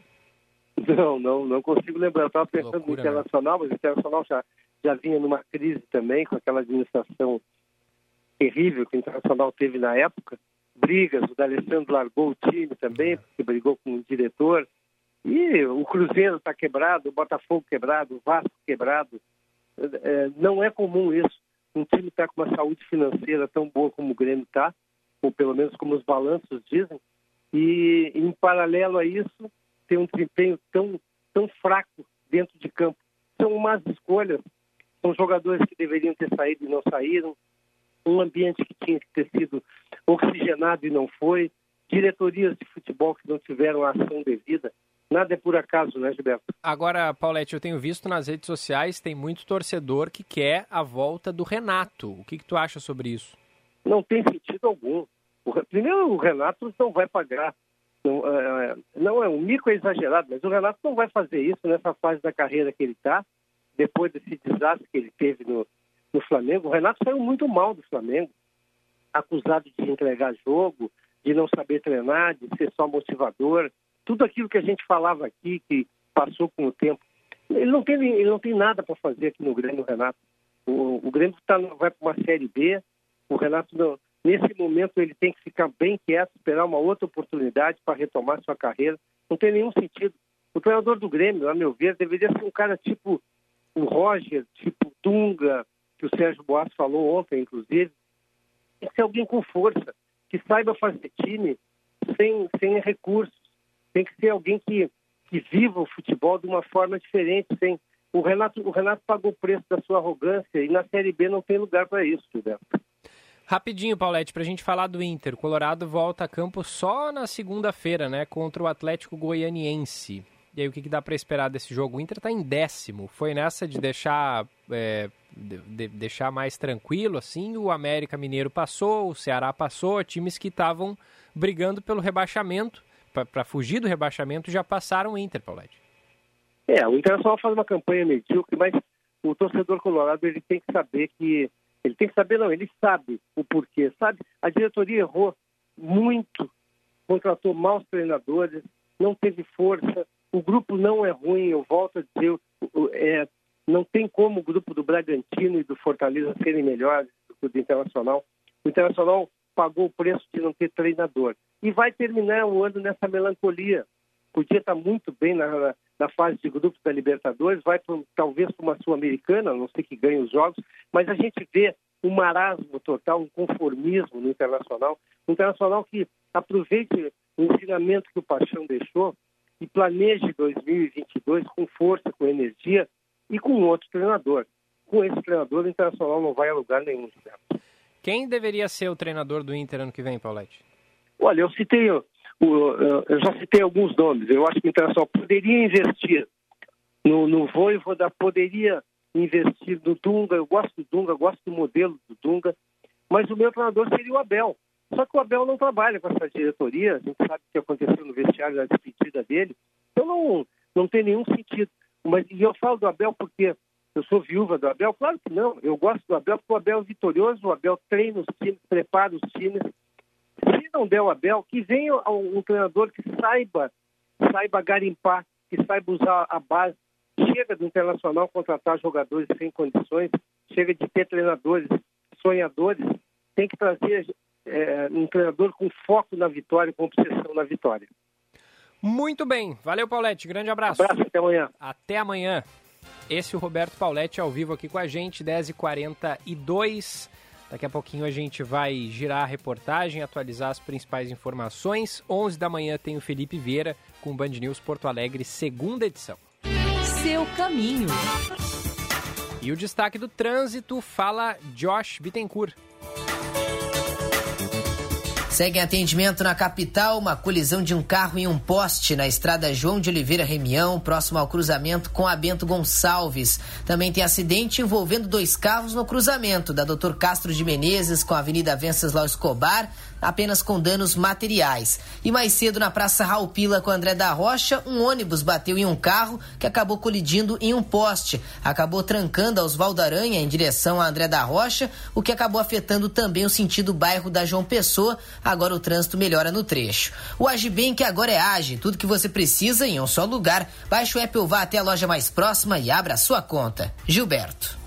S12: Não, não, não consigo lembrar. Estava pensando
S1: loucura,
S12: no Internacional, mas o Internacional já, já vinha numa crise também, com aquela administração terrível que o Internacional teve na época. Brigas, o D'Alessandro largou o time também, porque brigou com o diretor. E o Cruzeiro está quebrado, o Botafogo quebrado, o Vasco quebrado. É, não é comum isso. Um time está com uma saúde financeira tão boa como o Grêmio está, ou pelo menos como os balanços dizem, e em paralelo a isso, tem um desempenho tão, tão fraco dentro de campo. São más escolhas, são jogadores que deveriam ter saído e não saíram, um ambiente que tinha que ter sido oxigenado e não foi, diretorias de futebol que não tiveram a ação devida. Nada é por acaso, né, Gilberto?
S1: Agora, Paulette, eu tenho visto nas redes sociais, tem muito torcedor que quer a volta do Renato. O que, que tu acha sobre isso?
S12: Não tem sentido algum. O primeiro, o Renato não vai pagar. Não, é, não é um mico é exagerado, mas o Renato não vai fazer isso nessa fase da carreira que ele está, depois desse desastre que ele teve no, no Flamengo. O Renato saiu muito mal do Flamengo, acusado de entregar jogo, de não saber treinar, de ser só motivador. Tudo aquilo que a gente falava aqui, que passou com o tempo. Ele não tem, ele não tem nada para fazer aqui no Grêmio, Renato. O, o Grêmio tá, vai para uma Série B, o Renato, não, nesse momento, ele tem que ficar bem quieto, esperar uma outra oportunidade para retomar sua carreira. Não tem nenhum sentido. O treinador do Grêmio, a meu ver, deveria ser um cara tipo o Roger, tipo Dunga, que o Sérgio Boas falou ontem, inclusive. Tem que ser alguém com força, que saiba fazer time sem, sem recursos. Tem que ser alguém que, que viva o futebol de uma forma diferente. Sem... O, Renato, o Renato pagou o preço da sua arrogância e na Série B não tem lugar para isso, Gilberto.
S1: Rapidinho, Paulette, para a gente falar do Inter. O Colorado volta a campo só na segunda-feira, né? Contra o Atlético Goianiense. E aí, o que, que dá para esperar desse jogo? O Inter está em décimo. Foi nessa de deixar, é, de, de, deixar mais tranquilo, assim. O América Mineiro passou, o Ceará passou, times que estavam brigando pelo rebaixamento. Para fugir do rebaixamento, já passaram o Inter, Paulette.
S12: É, o Internacional faz uma campanha medíocre, mas o torcedor colorado ele tem que saber que ele tem que saber, não, ele sabe o porquê, sabe? A diretoria errou muito, contratou maus treinadores, não teve força, o grupo não é ruim, eu volto a dizer, é, não tem como o grupo do Bragantino e do Fortaleza serem melhores do que o Internacional. O Internacional pagou o preço de não ter treinador. E vai terminar o ano nessa melancolia. Podia estar muito bem na, na fase de grupos da Libertadores, vai talvez para uma Sul-Americana, não sei que ganhe os jogos, mas a gente vê um marasmo total, um conformismo no Internacional. Um Internacional que aproveite o ensinamento que o Paixão deixou e planeje 2022 com força, com energia e com outro treinador. Com esse treinador, o Internacional não vai a lugar nenhum.
S1: Quem deveria ser o treinador do Inter ano que vem, Paulette?
S12: Olha, eu citei eu já citei alguns nomes. Eu acho que o Internacional poderia investir no, no Voivoda, poderia investir no Dunga. Eu gosto do Dunga, gosto do modelo do Dunga. Mas o meu treinador seria o Abel. Só que o Abel não trabalha com essa diretoria. A gente sabe o que aconteceu no vestiário da despedida dele. Então não, não tem nenhum sentido. Mas, e eu falo do Abel porque eu sou viúva do Abel? Claro que não. Eu gosto do Abel porque o Abel é vitorioso, o Abel treina os times, prepara os times se não der o Abel, que venha um, um treinador que saiba, saiba garimpar, que saiba usar a base. Chega do Internacional contratar jogadores sem condições, chega de ter treinadores sonhadores, tem que trazer é, um treinador com foco na vitória, com obsessão na vitória.
S1: Muito bem. Valeu, Paulette. Grande abraço.
S12: Abraço, até amanhã.
S1: Até amanhã. Esse é o Roberto Pauletti ao vivo aqui com a gente, 10h42. Daqui a pouquinho a gente vai girar a reportagem, atualizar as principais informações. 11 da manhã tem o Felipe Vieira com o Band News Porto Alegre, segunda edição.
S10: Seu caminho.
S1: E o destaque do trânsito fala Josh Bittencourt.
S13: Segue atendimento na capital uma colisão de um carro em um poste na estrada João de Oliveira Remião, próximo ao cruzamento com a Bento Gonçalves. Também tem acidente envolvendo dois carros no cruzamento da Dr. Castro de Menezes com a Avenida Venceslau Escobar, apenas com danos materiais. E mais cedo na Praça Raul Pila com André da Rocha, um ônibus bateu em um carro que acabou colidindo em um poste. Acabou trancando a Osvaldo Aranha em direção a André da Rocha, o que acabou afetando também o sentido bairro da João Pessoa. Agora o trânsito melhora no trecho. O Agibank agora é Age, tudo que você precisa em um só lugar. Baixe o app ou vá até a loja mais próxima e abra sua conta. Gilberto.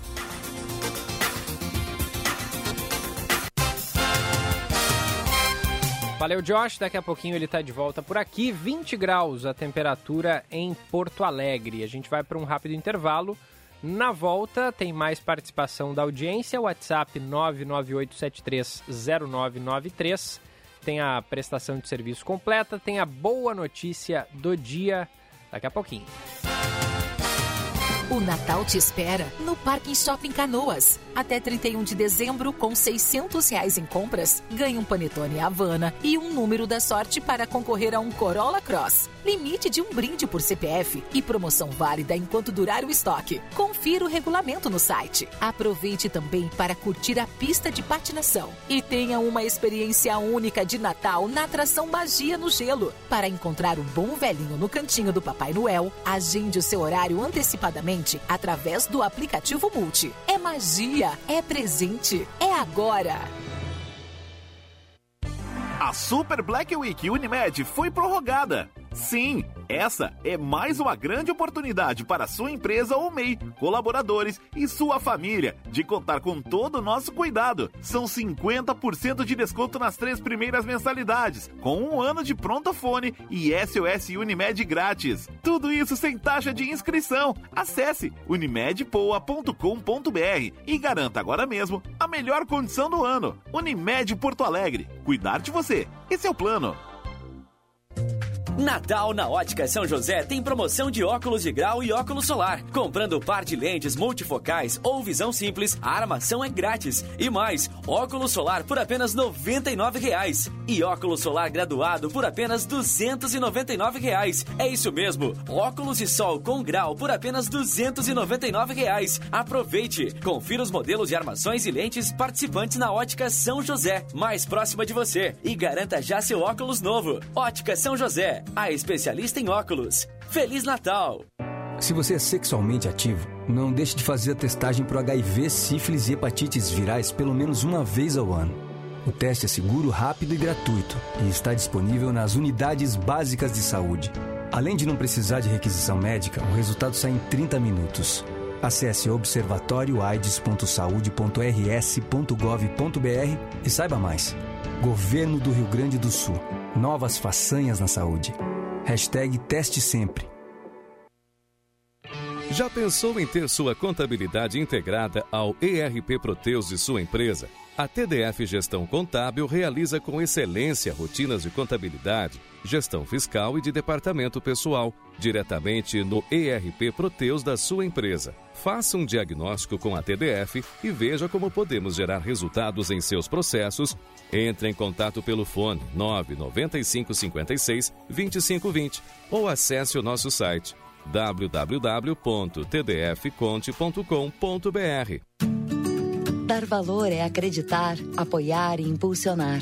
S1: Valeu, Josh. Daqui a pouquinho ele está de volta por aqui. 20 graus a temperatura em Porto Alegre. A gente vai para um rápido intervalo. Na volta, tem mais participação da audiência. WhatsApp 998730993. Tem a prestação de serviço completa. Tem a boa notícia do dia. Daqui a pouquinho.
S10: O Natal te espera no Parque Shopping Canoas. Até 31 de dezembro, com 600 reais em compras, ganhe um Panetone Havana e um número da sorte para concorrer a um Corolla Cross. Limite de um brinde por CPF e promoção válida enquanto durar o estoque. Confira o regulamento no site. Aproveite também para curtir a pista de patinação e tenha uma experiência única de Natal na atração Magia no Gelo. Para encontrar o bom velhinho no cantinho do Papai Noel, agende o seu horário antecipadamente através do aplicativo Multi. É magia, é presente, é agora.
S14: A Super Black Week Unimed foi prorrogada. Sim, essa é mais uma grande oportunidade para sua empresa ou MEI, colaboradores e sua família de contar com todo o nosso cuidado. São 50% de desconto nas três primeiras mensalidades, com um ano de pronto fone e SOS Unimed grátis. Tudo isso sem taxa de inscrição. Acesse unimedpoa.com.br e garanta agora mesmo a melhor condição do ano. Unimed Porto Alegre. Cuidar de você. Esse é o plano.
S15: Natal na Ótica São José tem promoção de óculos de grau e óculos solar. Comprando par de lentes multifocais ou visão simples, a armação é grátis. E mais, óculos solar por apenas 99 reais. E óculos solar graduado por apenas 299 reais. É isso mesmo, óculos de sol com grau por apenas 299 reais. Aproveite! Confira os modelos de armações e lentes participantes na Ótica São José, mais próxima de você. E garanta já seu óculos novo. Ótica São José, a especialista em óculos. Feliz Natal!
S16: Se você é sexualmente ativo, não deixe de fazer a testagem para HIV, sífilis e hepatites virais pelo menos uma vez ao ano. O teste é seguro, rápido e gratuito e está disponível nas unidades básicas de saúde. Além de não precisar de requisição médica, o resultado sai em 30 minutos. Acesse observatórioaids.saude.rs.gov.br e saiba mais. Governo do Rio Grande do Sul. Novas façanhas na saúde. Hashtag teste sempre.
S11: Já pensou em ter sua contabilidade integrada ao ERP Proteus de sua empresa? A TDF Gestão Contábil realiza com excelência rotinas de contabilidade, gestão fiscal e de departamento pessoal, diretamente no ERP Proteus da sua empresa. Faça um diagnóstico com a TDF e veja como podemos gerar resultados em seus processos. Entre em contato pelo fone 995 56 2520 ou acesse o nosso site www.tdfconte.com.br.
S17: Dar valor é acreditar, apoiar e impulsionar.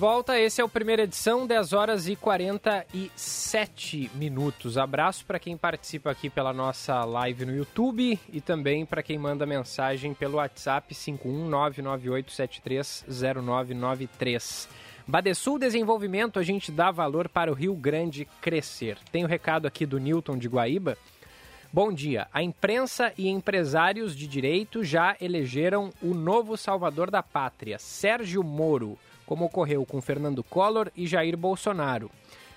S1: Volta, esse é o primeira edição, 10 horas e 47 minutos. Abraço para quem participa aqui pela nossa live no YouTube e também para quem manda mensagem pelo WhatsApp 51998730993. Badesul Desenvolvimento, a gente dá valor para o Rio Grande crescer. Tem o um recado aqui do Newton de Guaíba. Bom dia. A imprensa e empresários de direito já elegeram o novo salvador da pátria, Sérgio Moro como ocorreu com Fernando Collor e Jair Bolsonaro.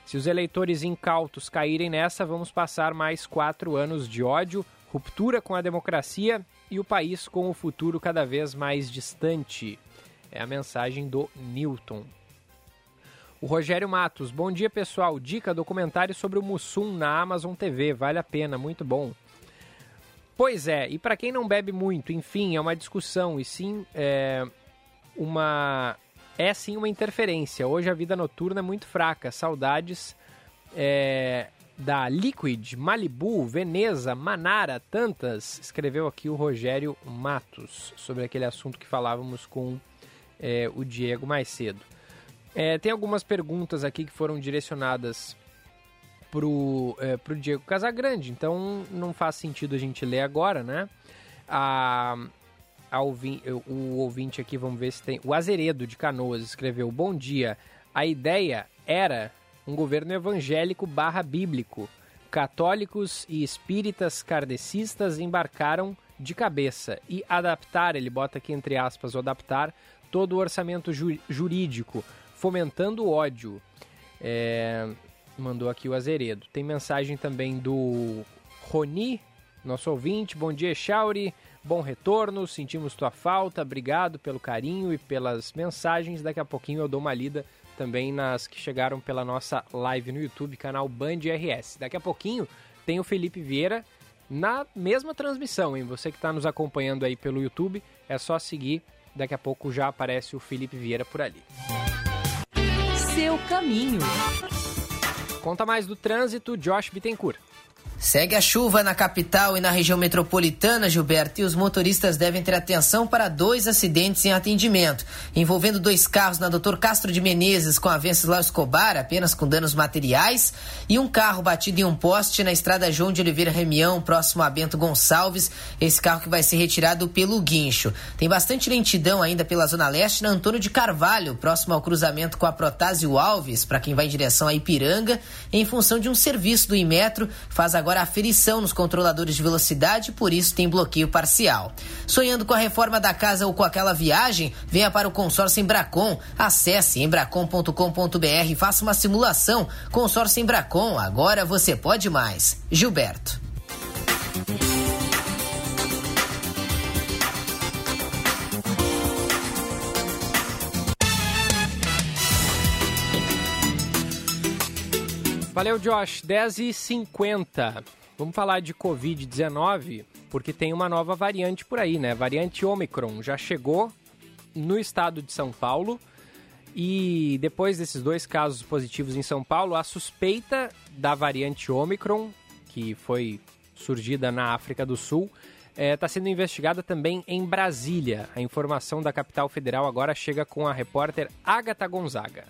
S1: Se os eleitores incautos caírem nessa, vamos passar mais quatro anos de ódio, ruptura com a democracia e o país com o futuro cada vez mais distante. É a mensagem do Newton. O Rogério Matos, bom dia pessoal. Dica documentário sobre o Mussum na Amazon TV, vale a pena, muito bom. Pois é, e para quem não bebe muito, enfim, é uma discussão e sim é, uma é sim uma interferência. Hoje a vida noturna é muito fraca. Saudades é, da Liquid, Malibu, Veneza, Manara, tantas. Escreveu aqui o Rogério Matos sobre aquele assunto que falávamos com é, o Diego mais cedo. É, tem algumas perguntas aqui que foram direcionadas pro, é, pro Diego Casagrande, então não faz sentido a gente ler agora, né? A, o ouvinte aqui, vamos ver se tem. O Azeredo de Canoas escreveu: Bom dia. A ideia era um governo evangélico barra bíblico. Católicos e espíritas kardecistas embarcaram de cabeça e adaptar, ele bota aqui entre aspas, o adaptar todo o orçamento ju jurídico, fomentando o ódio. É, mandou aqui o Azeredo. Tem mensagem também do Roni, nosso ouvinte. Bom dia, Chauri. Bom retorno, sentimos tua falta, obrigado pelo carinho e pelas mensagens. Daqui a pouquinho eu dou uma lida também nas que chegaram pela nossa live no YouTube, canal Band RS. Daqui a pouquinho tem o Felipe Vieira na mesma transmissão, hein? Você que está nos acompanhando aí pelo YouTube, é só seguir. Daqui a pouco já aparece o Felipe Vieira por ali.
S10: Seu caminho.
S1: Conta mais do trânsito, Josh Bittencourt.
S13: Segue a chuva na capital e na região metropolitana, Gilberto, e os motoristas devem ter atenção para dois acidentes em atendimento, envolvendo dois carros na Doutor Castro de Menezes com a Venceslau Escobar, apenas com danos materiais, e um carro batido em um poste na estrada João de Oliveira Remião, próximo a Bento Gonçalves, esse carro que vai ser retirado pelo guincho. Tem bastante lentidão ainda pela Zona Leste na Antônio de Carvalho, próximo ao cruzamento com a Protásio Alves, para quem vai em direção a Ipiranga, em função de um serviço do Imetro, faz agora agora aferição nos controladores de velocidade, por isso tem bloqueio parcial. Sonhando com a reforma da casa ou com aquela viagem, venha para o consórcio Embracon. Acesse embracon.com.br e faça uma simulação. Consórcio Embracon, agora você pode mais. Gilberto.
S1: Valeu, Josh. 10 e 50 Vamos falar de Covid-19, porque tem uma nova variante por aí, né? Variante Omicron já chegou no estado de São Paulo. E depois desses dois casos positivos em São Paulo, a suspeita da variante Omicron, que foi surgida na África do Sul, está eh, é, sendo investigada também em Brasília. A informação da capital federal agora chega com a repórter Agatha Gonzaga.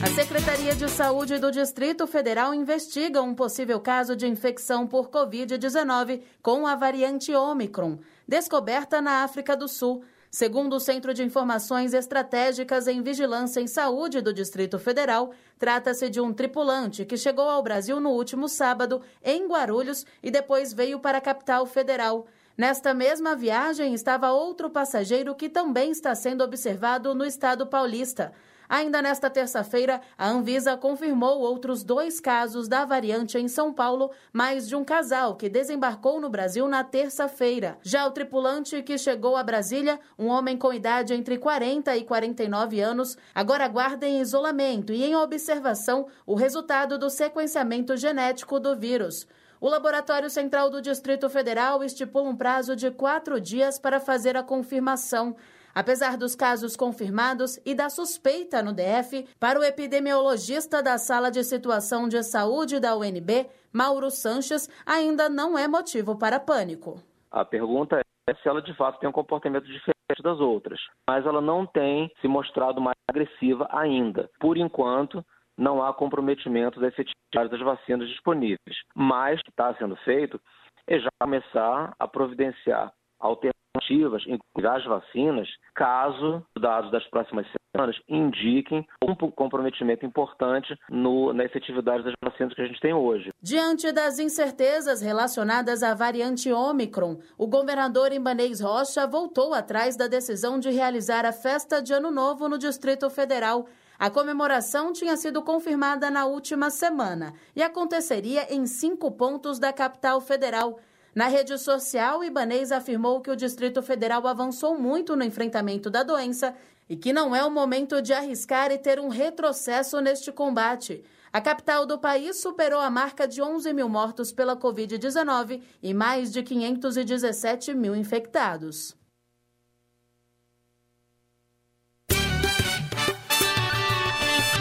S18: A Secretaria de Saúde do Distrito Federal investiga um possível caso de infecção por Covid-19 com a variante Omicron, descoberta na África do Sul. Segundo o Centro de Informações Estratégicas em Vigilância em Saúde do Distrito Federal, trata-se de um tripulante que chegou ao Brasil no último sábado, em Guarulhos, e depois veio para a capital federal. Nesta mesma viagem estava outro passageiro que também está sendo observado no estado paulista. Ainda nesta terça-feira, a Anvisa confirmou outros dois casos da variante em São Paulo, mais de um casal que desembarcou no Brasil na terça-feira. Já o tripulante que chegou a Brasília, um homem com idade entre 40 e 49 anos, agora aguarda em isolamento e em observação o resultado do sequenciamento genético do vírus. O Laboratório Central do Distrito Federal estipula um prazo de quatro dias para fazer a confirmação. Apesar dos casos confirmados e da suspeita no DF, para o epidemiologista da Sala de Situação de Saúde da UNB, Mauro Sanches, ainda não é motivo para pânico.
S19: A pergunta é se ela de fato tem um comportamento diferente das outras, mas ela não tem se mostrado mais agressiva ainda. Por enquanto, não há comprometimento da efetividade das vacinas disponíveis. Mas o que está sendo feito é já começar a providenciar alternativas alternativas, inclusive as vacinas, caso dados das próximas semanas indiquem um comprometimento importante no, na efetividade das vacinas que a gente tem hoje.
S18: Diante das incertezas relacionadas à variante Omicron, o governador Ibanez Rocha voltou atrás da decisão de realizar a festa de Ano Novo no Distrito Federal. A comemoração tinha sido confirmada na última semana e aconteceria em cinco pontos da capital federal. Na rede social, Ibanez afirmou que o Distrito Federal avançou muito no enfrentamento da doença e que não é o momento de arriscar e ter um retrocesso neste combate. A capital do país superou a marca de 11 mil mortos pela Covid-19 e mais de 517 mil infectados.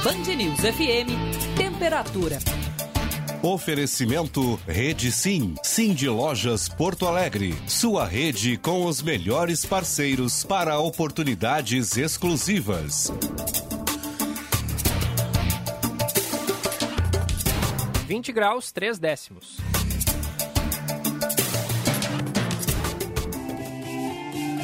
S10: Band News FM, temperatura.
S11: Oferecimento Rede Sim, Sim de Lojas Porto Alegre. Sua rede com os melhores parceiros para oportunidades exclusivas.
S1: Vinte graus, três décimos.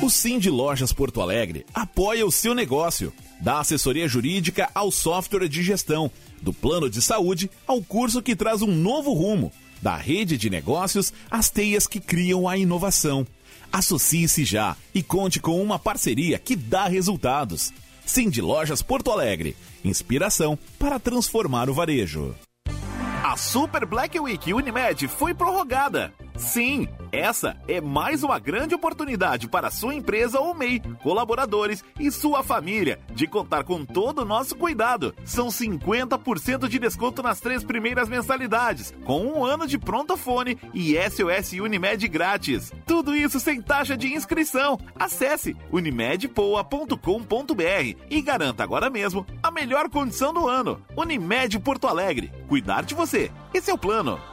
S14: O Sim de Lojas Porto Alegre apoia o seu negócio, dá assessoria jurídica ao software de gestão do plano de saúde ao curso que traz um novo rumo, da rede de negócios às teias que criam a inovação. Associe-se já e conte com uma parceria que dá resultados. Cindy Lojas Porto Alegre. Inspiração para transformar o varejo. A Super Black Week Unimed foi prorrogada. Sim, essa é mais uma grande oportunidade para sua empresa ou MEI, colaboradores e sua família de contar com todo o nosso cuidado. São 50% de desconto nas três primeiras mensalidades, com um ano de fone e SOS Unimed grátis. Tudo isso sem taxa de inscrição. Acesse unimedpoa.com.br e garanta agora mesmo a melhor condição do ano. Unimed Porto Alegre. Cuidar de você. Esse é o plano.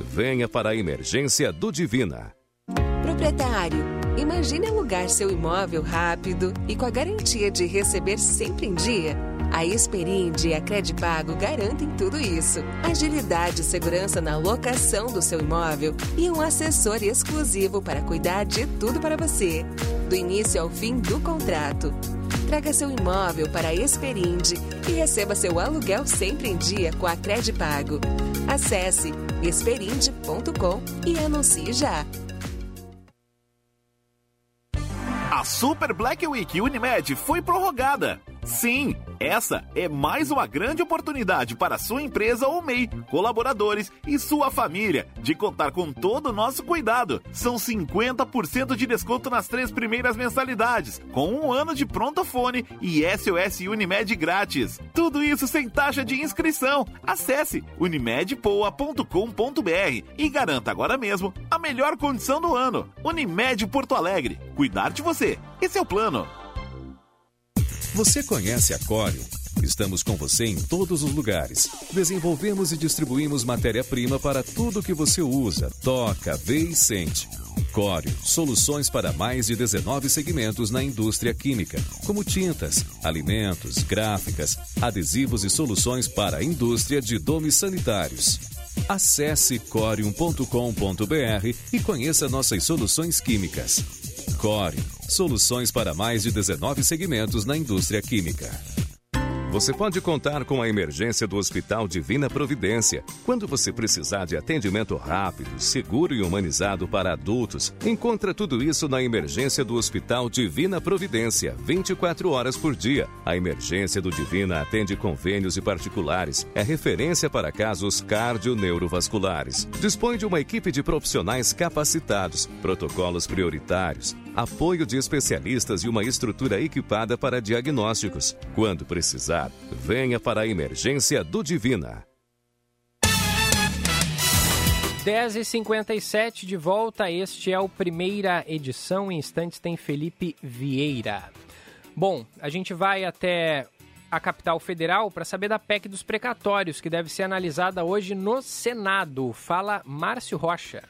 S11: venha para a emergência do Divina.
S20: Proprietário, imagine alugar seu imóvel rápido e com a garantia de receber sempre em dia. A Esperinde e a Credipago garantem tudo isso. Agilidade e segurança na locação do seu imóvel e um assessor exclusivo para cuidar de tudo para você, do início ao fim do contrato. Traga seu imóvel para a Esperinde e receba seu aluguel sempre em dia com a Credipago. Acesse esperinde.com e anuncie já.
S14: A Super Black Week Unimed foi prorrogada. Sim, essa é mais uma grande oportunidade para sua empresa ou MEI, colaboradores e sua família de contar com todo o nosso cuidado. São 50% de desconto nas três primeiras mensalidades, com um ano de pronto fone e SOS Unimed grátis. Tudo isso sem taxa de inscrição. Acesse unimedpoa.com.br e garanta agora mesmo a melhor condição do ano. Unimed Porto Alegre. Cuidar de você. Esse é o plano.
S11: Você conhece a Corium? Estamos com você em todos os lugares. Desenvolvemos e distribuímos matéria-prima para tudo que você usa, toca, vê e sente. Corium, soluções para mais de 19 segmentos na indústria química, como tintas, alimentos, gráficas, adesivos e soluções para a indústria de domes sanitários. Acesse corium.com.br e conheça nossas soluções químicas. Corium, soluções para mais de 19 segmentos na indústria química. Você pode contar com a emergência do Hospital Divina Providência. Quando você precisar de atendimento rápido, seguro e humanizado para adultos, encontra tudo isso na emergência do Hospital Divina Providência, 24 horas por dia. A emergência do Divina atende convênios e particulares. É referência para casos cardio-neurovasculares. Dispõe de uma equipe de profissionais capacitados, protocolos prioritários, apoio de especialistas e uma estrutura equipada para diagnósticos. Quando precisar, venha para a emergência do Divina.
S1: 10h57 de volta, este é o primeira edição. Em instantes tem Felipe Vieira. Bom, a gente vai até a capital federal para saber da PEC dos precatórios, que deve ser analisada hoje no Senado. Fala Márcio Rocha.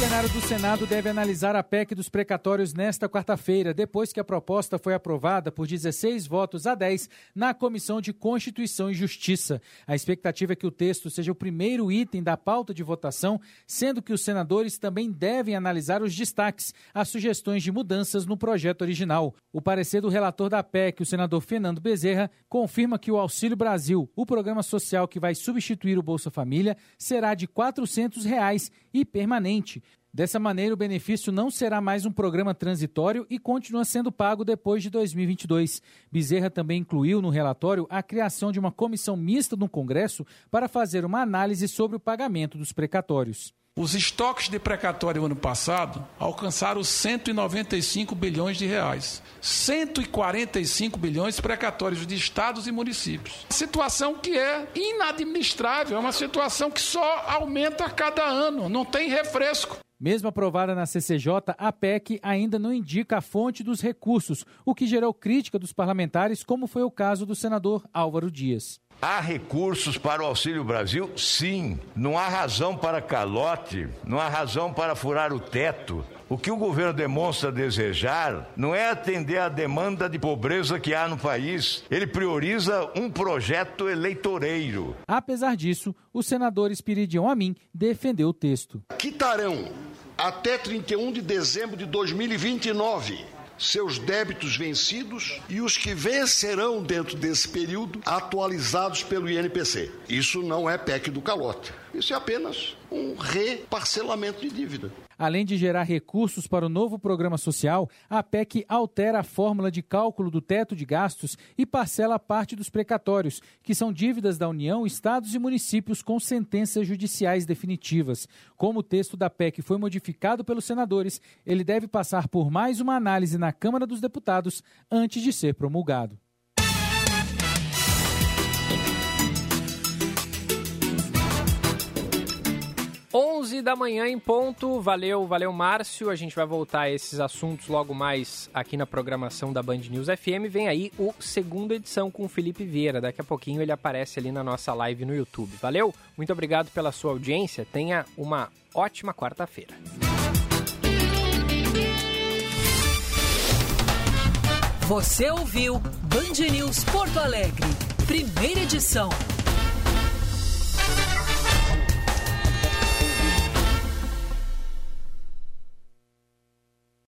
S21: Plenário do Senado deve analisar a PEC dos precatórios nesta quarta-feira, depois que a proposta foi aprovada por 16 votos a 10 na Comissão de Constituição e Justiça. A expectativa é que o texto seja o primeiro item da pauta de votação, sendo que os senadores também devem analisar os destaques, as sugestões de mudanças no projeto original. O parecer do relator da PEC, o senador Fernando Bezerra, confirma que o Auxílio Brasil, o programa social que vai substituir o Bolsa Família, será de 400 reais e permanente. Dessa maneira, o benefício não será mais um programa transitório e continua sendo pago depois de 2022. Bezerra também incluiu no relatório a criação de uma comissão mista no Congresso para fazer uma análise sobre o pagamento dos precatórios.
S22: Os estoques de precatório ano passado alcançaram 195 bilhões de reais. 145 bilhões precatórios de estados e municípios. Situação que é inadministrável, é uma situação que só aumenta a cada ano, não tem refresco.
S21: Mesmo aprovada na CCJ, a PEC ainda não indica a fonte dos recursos, o que gerou crítica dos parlamentares, como foi o caso do senador Álvaro Dias.
S23: Há recursos para o Auxílio Brasil? Sim. Não há razão para calote, não há razão para furar o teto. O que o governo demonstra desejar não é atender à demanda de pobreza que há no país. Ele prioriza um projeto eleitoreiro.
S21: Apesar disso, o senador Espiridião Amin defendeu o texto.
S24: Quitarão até 31 de dezembro de 2029 seus débitos vencidos e os que vencerão dentro desse período atualizados pelo INPC. Isso não é PEC do calote. Isso é apenas um reparcelamento de dívida.
S21: Além de gerar recursos para o novo programa social, a PEC altera a fórmula de cálculo do teto de gastos e parcela parte dos precatórios, que são dívidas da União, estados e municípios com sentenças judiciais definitivas. Como o texto da PEC foi modificado pelos senadores, ele deve passar por mais uma análise na Câmara dos Deputados antes de ser promulgado.
S1: 11 da manhã em ponto. Valeu, valeu, Márcio. A gente vai voltar a esses assuntos logo mais aqui na programação da Band News FM. Vem aí o segunda edição com o Felipe Vieira. Daqui a pouquinho ele aparece ali na nossa live no YouTube. Valeu? Muito obrigado pela sua audiência. Tenha uma ótima quarta-feira.
S10: Você ouviu Band News Porto Alegre, primeira edição.